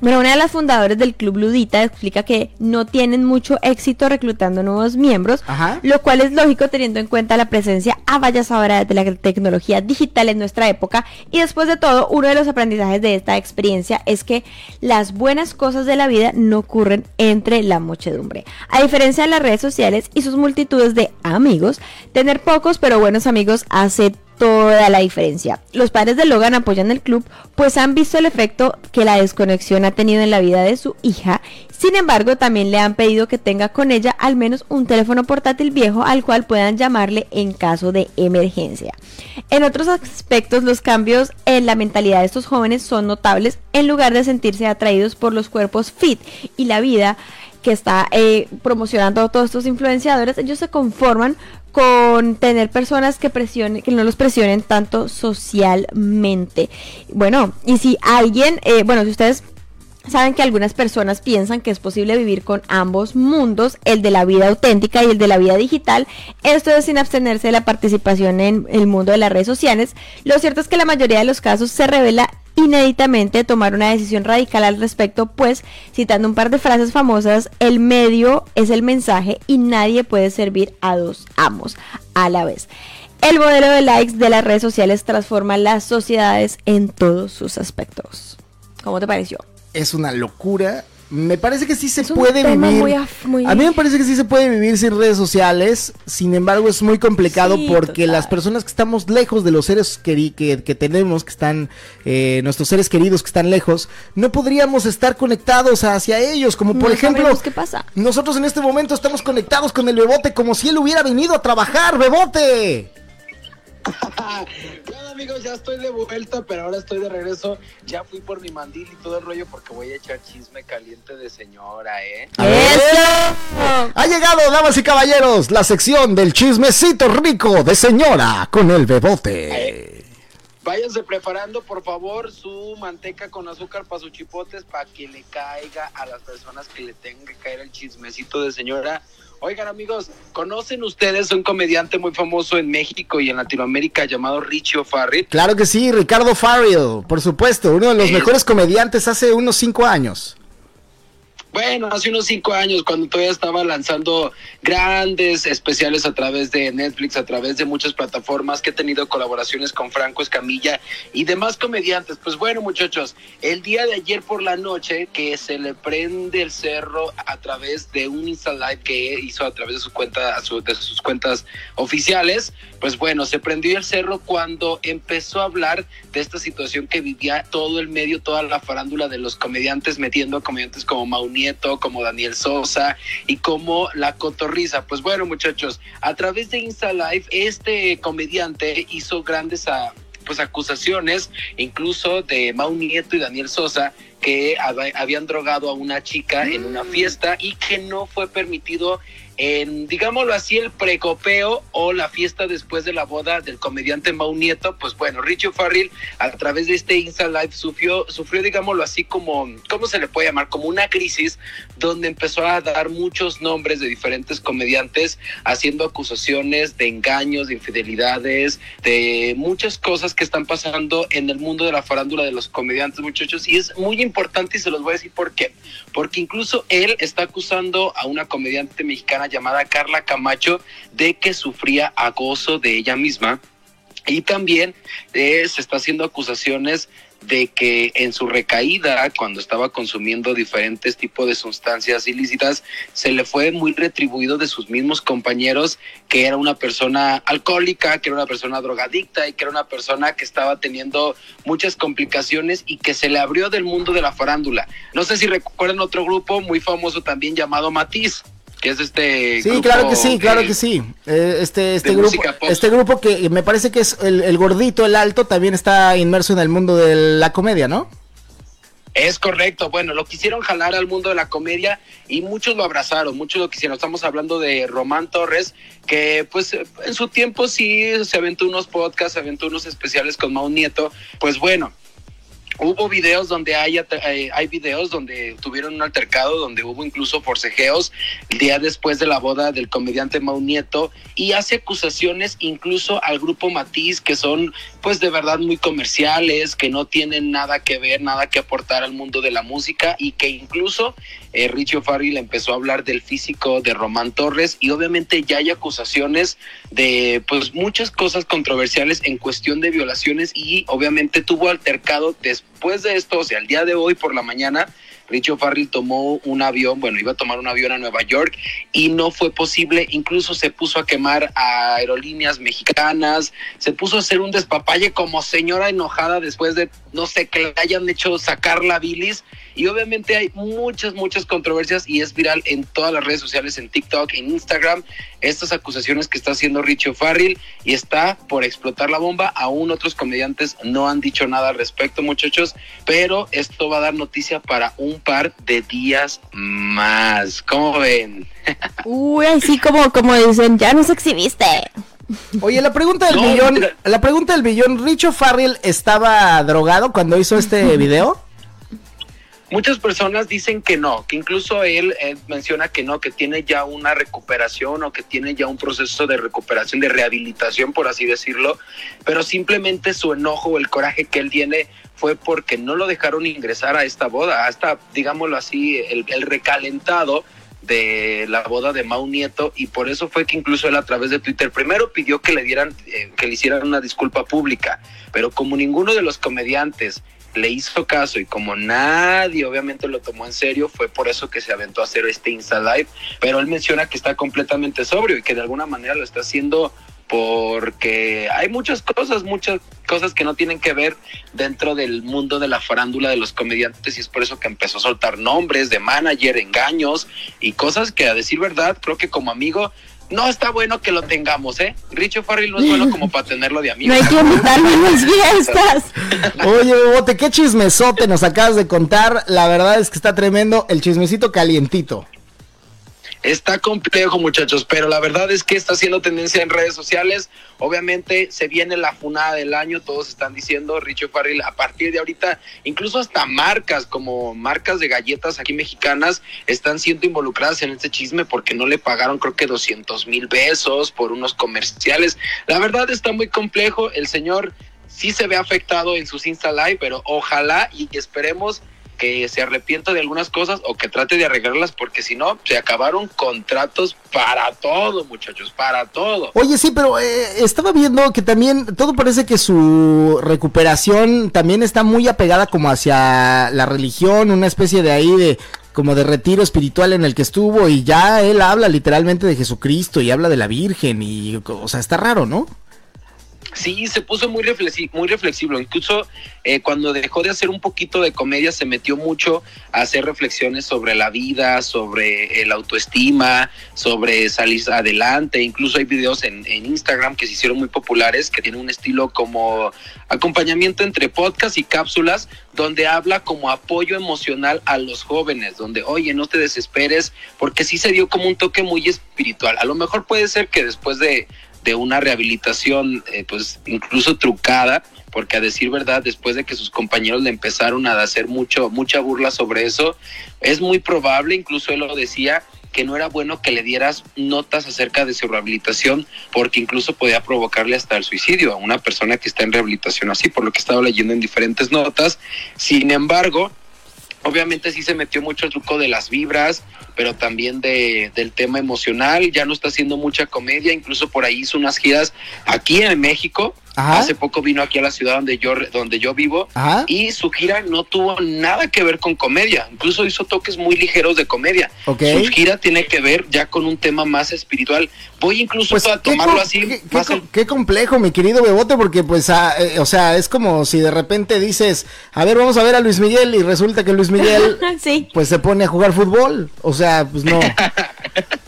Bueno, una de las fundadoras del Club Ludita explica que no tienen mucho éxito reclutando nuevos miembros, Ajá. lo cual es lógico teniendo en cuenta la presencia avasalladora de la tecnología digital en nuestra época. Y después de todo, uno de los aprendizajes de esta experiencia es que las buenas cosas de la vida no ocurren entre la muchedumbre. A diferencia de las redes sociales y sus multitudes de amigos, tener pocos pero buenos amigos hace toda la diferencia. Los padres de Logan apoyan el club, pues han visto el efecto que la desconexión ha tenido en la vida de su hija. Sin embargo, también le han pedido que tenga con ella al menos un teléfono portátil viejo al cual puedan llamarle en caso de emergencia. En otros aspectos, los cambios en la mentalidad de estos jóvenes son notables en lugar de sentirse atraídos por los cuerpos fit y la vida que está eh, promocionando a todos estos influenciadores, ellos se conforman con tener personas que presionen, que no los presionen tanto socialmente. Bueno, y si alguien, eh, bueno, si ustedes Saben que algunas personas piensan que es posible vivir con ambos mundos, el de la vida auténtica y el de la vida digital. Esto es sin abstenerse de la participación en el mundo de las redes sociales. Lo cierto es que la mayoría de los casos se revela inéditamente tomar una decisión radical al respecto, pues, citando un par de frases famosas, el medio es el mensaje y nadie puede servir a dos amos a la vez. El modelo de likes de las redes sociales transforma las sociedades en todos sus aspectos. ¿Cómo te pareció? Es una locura me parece que sí se puede vivir. A mí me parece que sí se puede vivir sin redes sociales. Sin embargo, es muy complicado porque las personas que estamos lejos de los seres que, que, tenemos, que están, eh, nuestros seres queridos que están lejos, no podríamos estar conectados hacia ellos. Como por ejemplo, ¿qué pasa? nosotros en este momento estamos conectados con el bebote como si él hubiera venido a trabajar, bebote. Bueno amigos, ya estoy de vuelta, pero ahora estoy de regreso. Ya fui por mi mandil y todo el rollo porque voy a echar chisme caliente de señora, ¿eh? ¡Eso! Ha llegado, damas y caballeros, la sección del chismecito rico de señora con el bebote. Eh, váyanse preparando, por favor, su manteca con azúcar para sus chipotes para que le caiga a las personas que le tengan que caer el chismecito de señora Oigan amigos, ¿conocen ustedes un comediante muy famoso en México y en Latinoamérica llamado Richie O'Farrill? Claro que sí, Ricardo Farrill, por supuesto, uno de los mejores comediantes hace unos cinco años. Bueno, hace unos cinco años, cuando todavía estaba lanzando grandes especiales a través de Netflix, a través de muchas plataformas, que he tenido colaboraciones con Franco Escamilla y demás comediantes. Pues bueno, muchachos, el día de ayer por la noche, que se le prende el cerro a través de un Insta Live que hizo a través de su cuenta, de sus cuentas oficiales, pues bueno, se prendió el cerro cuando empezó a hablar de esta situación que vivía todo el medio, toda la farándula de los comediantes, metiendo a comediantes como Mauni como Daniel Sosa y como La Cotorriza. Pues bueno, muchachos, a través de Insta Live, este comediante hizo grandes a, ah, pues acusaciones, incluso de Mau Nieto y Daniel Sosa, que habían drogado a una chica en una fiesta y que no fue permitido en, digámoslo así, el precopeo o la fiesta después de la boda del comediante Mau Nieto, pues bueno, Richie Farrell a través de este Insta Live sufrió, sufrió, digámoslo así, como, ¿cómo se le puede llamar? Como una crisis donde empezó a dar muchos nombres de diferentes comediantes haciendo acusaciones de engaños, de infidelidades, de muchas cosas que están pasando en el mundo de la farándula de los comediantes, muchachos, y es muy importante y se los voy a decir por qué. Porque incluso él está acusando a una comediante mexicana llamada Carla Camacho de que sufría acoso de ella misma y también eh, se está haciendo acusaciones de que en su recaída, cuando estaba consumiendo diferentes tipos de sustancias ilícitas, se le fue muy retribuido de sus mismos compañeros que era una persona alcohólica, que era una persona drogadicta y que era una persona que estaba teniendo muchas complicaciones y que se le abrió del mundo de la farándula. No sé si recuerdan otro grupo muy famoso también llamado Matiz que es este sí claro que sí claro que sí eh, este este grupo este grupo que me parece que es el, gordito el alto también está inmerso en el mundo de la comedia no es correcto, bueno, lo quisieron jalar al mundo de la comedia y muchos lo abrazaron, muchos lo quisieron. Estamos hablando de Román Torres, que pues en su tiempo sí se aventó unos podcasts, se aventó unos especiales con Mau Nieto. Pues bueno, Hubo videos donde hay, eh, hay videos donde tuvieron un altercado, donde hubo incluso forcejeos el día después de la boda del comediante Mau Nieto y hace acusaciones incluso al grupo Matiz que son pues de verdad muy comerciales, que no tienen nada que ver, nada que aportar al mundo de la música y que incluso eh, Richie O'Farrill empezó a hablar del físico de Román Torres y obviamente ya hay acusaciones de pues muchas cosas controversiales en cuestión de violaciones y obviamente tuvo altercado después de esto, o sea, el día de hoy por la mañana Richo Farrell tomó un avión, bueno, iba a tomar un avión a Nueva York y no fue posible, incluso se puso a quemar aerolíneas mexicanas, se puso a hacer un despapalle como señora enojada después de, no sé, que le hayan hecho sacar la bilis y obviamente hay muchas, muchas controversias y es viral en todas las redes sociales, en TikTok, en Instagram, estas acusaciones que está haciendo Richo Farrell y está por explotar la bomba. Aún otros comediantes no han dicho nada al respecto, muchachos, pero esto va a dar noticia para un par de días más. ¿Cómo ven? Uy, así como, como dicen, ya nos exhibiste. Oye, la pregunta del billón, la pregunta del billón, ¿Richo Farrell estaba drogado cuando hizo este video? Muchas personas dicen que no, que incluso él, menciona que no, que tiene ya una recuperación o que tiene ya un proceso de recuperación, de rehabilitación, por así decirlo, pero simplemente su enojo o el coraje que él tiene fue porque no lo dejaron ingresar a esta boda, hasta, digámoslo así, el, recalentado de la boda de Mau Nieto y por eso fue que incluso él a través de Twitter primero pidió que le dieran eh, que le hicieran una disculpa pública, pero como ninguno de los comediantes le hizo caso y como nadie obviamente lo tomó en serio, fue por eso que se aventó a hacer este Insta Live, pero él menciona que está completamente sobrio y que de alguna manera lo está haciendo porque hay muchas cosas, muchas cosas que no tienen que ver dentro del mundo de la farándula de los comediantes y es por eso que empezó a soltar nombres de manager, engaños y cosas que a decir verdad, creo que como amigo no está bueno que lo tengamos, ¿eh? Richo Farrell no es bueno como para tenerlo de amigo. No hay que invitarlo en las fiestas. Oye, Bote, qué chismesote nos acabas de contar. La verdad es que está tremendo el chismecito calientito. Está complejo, muchachos, pero la verdad es que está haciendo tendencia en redes sociales. Obviamente se viene la funada del año, todos están diciendo, Richo Farrell, a partir de ahorita, incluso hasta marcas como marcas de galletas aquí mexicanas están siendo involucradas en este chisme porque no le pagaron creo que 200 mil pesos por unos comerciales. La verdad está muy complejo, el señor sí se ve afectado en sus Insta Live, pero ojalá y esperemos que se arrepienta de algunas cosas o que trate de arreglarlas porque si no, se acabaron contratos para todo, muchachos, para todo. Oye, sí, pero eh, estaba viendo que también todo parece que su recuperación también está muy apegada como hacia la religión, una especie de ahí de como de retiro espiritual en el que estuvo y ya él habla literalmente de Jesucristo y habla de la Virgen y o sea, está raro, ¿no? Sí, se puso muy, reflexi muy reflexivo. Incluso eh, cuando dejó de hacer un poquito de comedia, se metió mucho a hacer reflexiones sobre la vida, sobre el autoestima, sobre salir adelante. Incluso hay videos en, en Instagram que se hicieron muy populares, que tienen un estilo como acompañamiento entre podcast y cápsulas, donde habla como apoyo emocional a los jóvenes, donde, oye, no te desesperes, porque sí se dio como un toque muy espiritual. A lo mejor puede ser que después de de una rehabilitación, eh, pues incluso trucada, porque a decir verdad, después de que sus compañeros le empezaron a hacer mucho, mucha burla sobre eso, es muy probable, incluso él lo decía, que no era bueno que le dieras notas acerca de su rehabilitación, porque incluso podía provocarle hasta el suicidio a una persona que está en rehabilitación así, por lo que estaba leyendo en diferentes notas. Sin embargo, obviamente sí se metió mucho el truco de las vibras, pero también de, del tema emocional, ya no está haciendo mucha comedia, incluso por ahí hizo unas giras aquí en México, Hace poco vino aquí a la ciudad donde yo, donde yo vivo y su gira no tuvo nada que ver con comedia. Incluso hizo toques muy ligeros de comedia. Su gira tiene que ver ya con un tema más espiritual. Voy incluso pues, a tomarlo así. Qué, complejo, mi querido Bebote, porque pues, ah, eh, o sea, es como si de repente dices, a ver, vamos a ver a Luis Miguel y resulta que Luis Miguel pues se pone a jugar fútbol. O sea, pues no.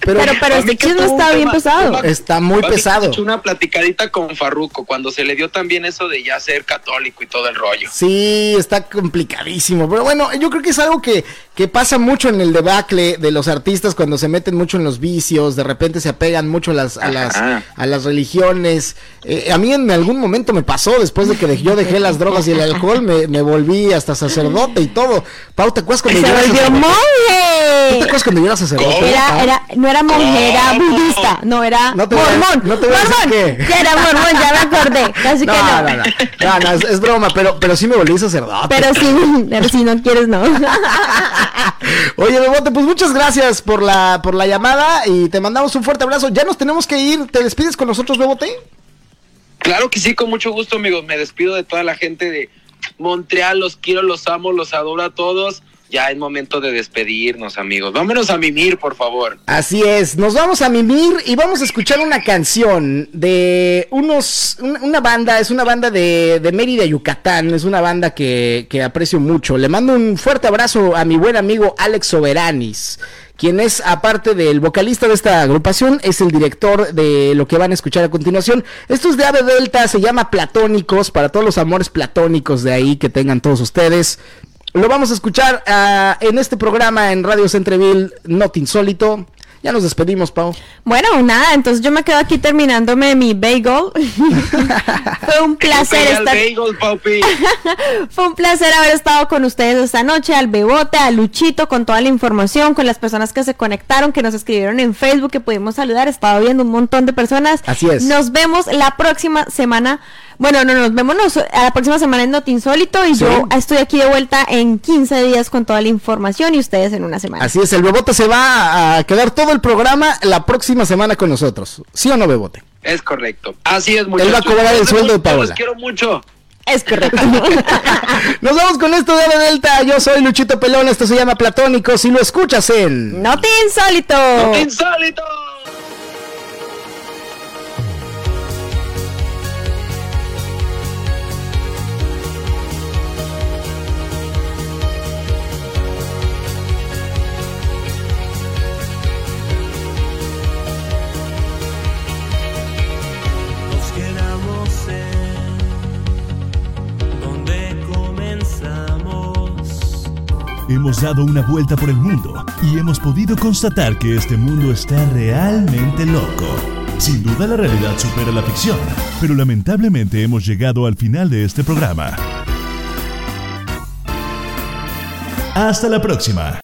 Pero, pero, este chisme está bien pesado. Está muy pesado. Hecho una platicadita con Farruco cuando se le dio también eso de ya ser católico y todo el rollo. Sí, está complicadísimo. Pero bueno, yo creo que es algo que, que pasa mucho en el debacle de los artistas cuando se meten mucho en los vicios, de repente se apegan mucho a las, a las, a las religiones. Eh, a mí en algún momento me pasó, después de que yo dejé las drogas y el alcohol, me, me volví hasta sacerdote y todo. Pau, ¿te acuerdas cuando se volvió monje? ¿Tú te acuerdas cuando yo era sacerdote? Era, era, no era monje, era budista, no era no te mormón. no te voy mormón. qué. Ya era mormón, ya me acordé. Casi no, que no. No, no, no, es, broma, pero, pero sí me volví sacerdote. Pero sí, pero si no quieres, no. Oye, Bebote, pues muchas gracias por la, por la llamada y te mandamos un fuerte abrazo. Ya nos tenemos que ir. ¿Te despides con nosotros, Bebote? Claro que sí, con mucho gusto, amigos. Me despido de toda la gente de Montreal. Los quiero, los amo, los adoro a todos ya es momento de despedirnos, amigos. Vámonos a mimir, por favor. Así es, nos vamos a mimir y vamos a escuchar una canción de unos, una, banda, es una banda de, de Mérida, Yucatán, es una banda que, que aprecio mucho. Le mando un fuerte abrazo a mi buen amigo Alex Soberanis quien es, aparte del vocalista de esta agrupación, es el director de lo que van a escuchar a continuación. Esto es de Ave Delta, se llama Platónicos, para todos los amores platónicos de ahí que tengan todos ustedes. Lo vamos a escuchar uh, en este programa en Radio Centreville, Not Insólito. Ya nos despedimos, Pau. Bueno, nada, entonces yo me quedo aquí terminándome mi bagel. Fue un placer estar. Bagel, Fue un placer haber estado con ustedes esta noche, al Bebote, a Luchito, con toda la información, con las personas que se conectaron, que nos escribieron en Facebook, que pudimos saludar. Estaba viendo un montón de personas. Así es. Nos vemos la próxima semana bueno, no, nos vemos a la próxima semana en Not Insólito y yo estoy aquí de vuelta en 15 días con toda la información y ustedes en una semana. Así es, el Bebote se va a quedar todo el programa la próxima semana con nosotros. ¿Sí o no, Bebote? Es correcto. Así es, muchachos. Él va a cobrar el sueldo de Paola. Los quiero mucho. Es correcto. Nos vamos con esto de Delta. Yo soy Luchito Pelón. Esto se llama Platónico. Si lo escuchas en. Not Insólito. Not Insólito. Hemos dado una vuelta por el mundo y hemos podido constatar que este mundo está realmente loco. Sin duda la realidad supera la ficción, pero lamentablemente hemos llegado al final de este programa. Hasta la próxima.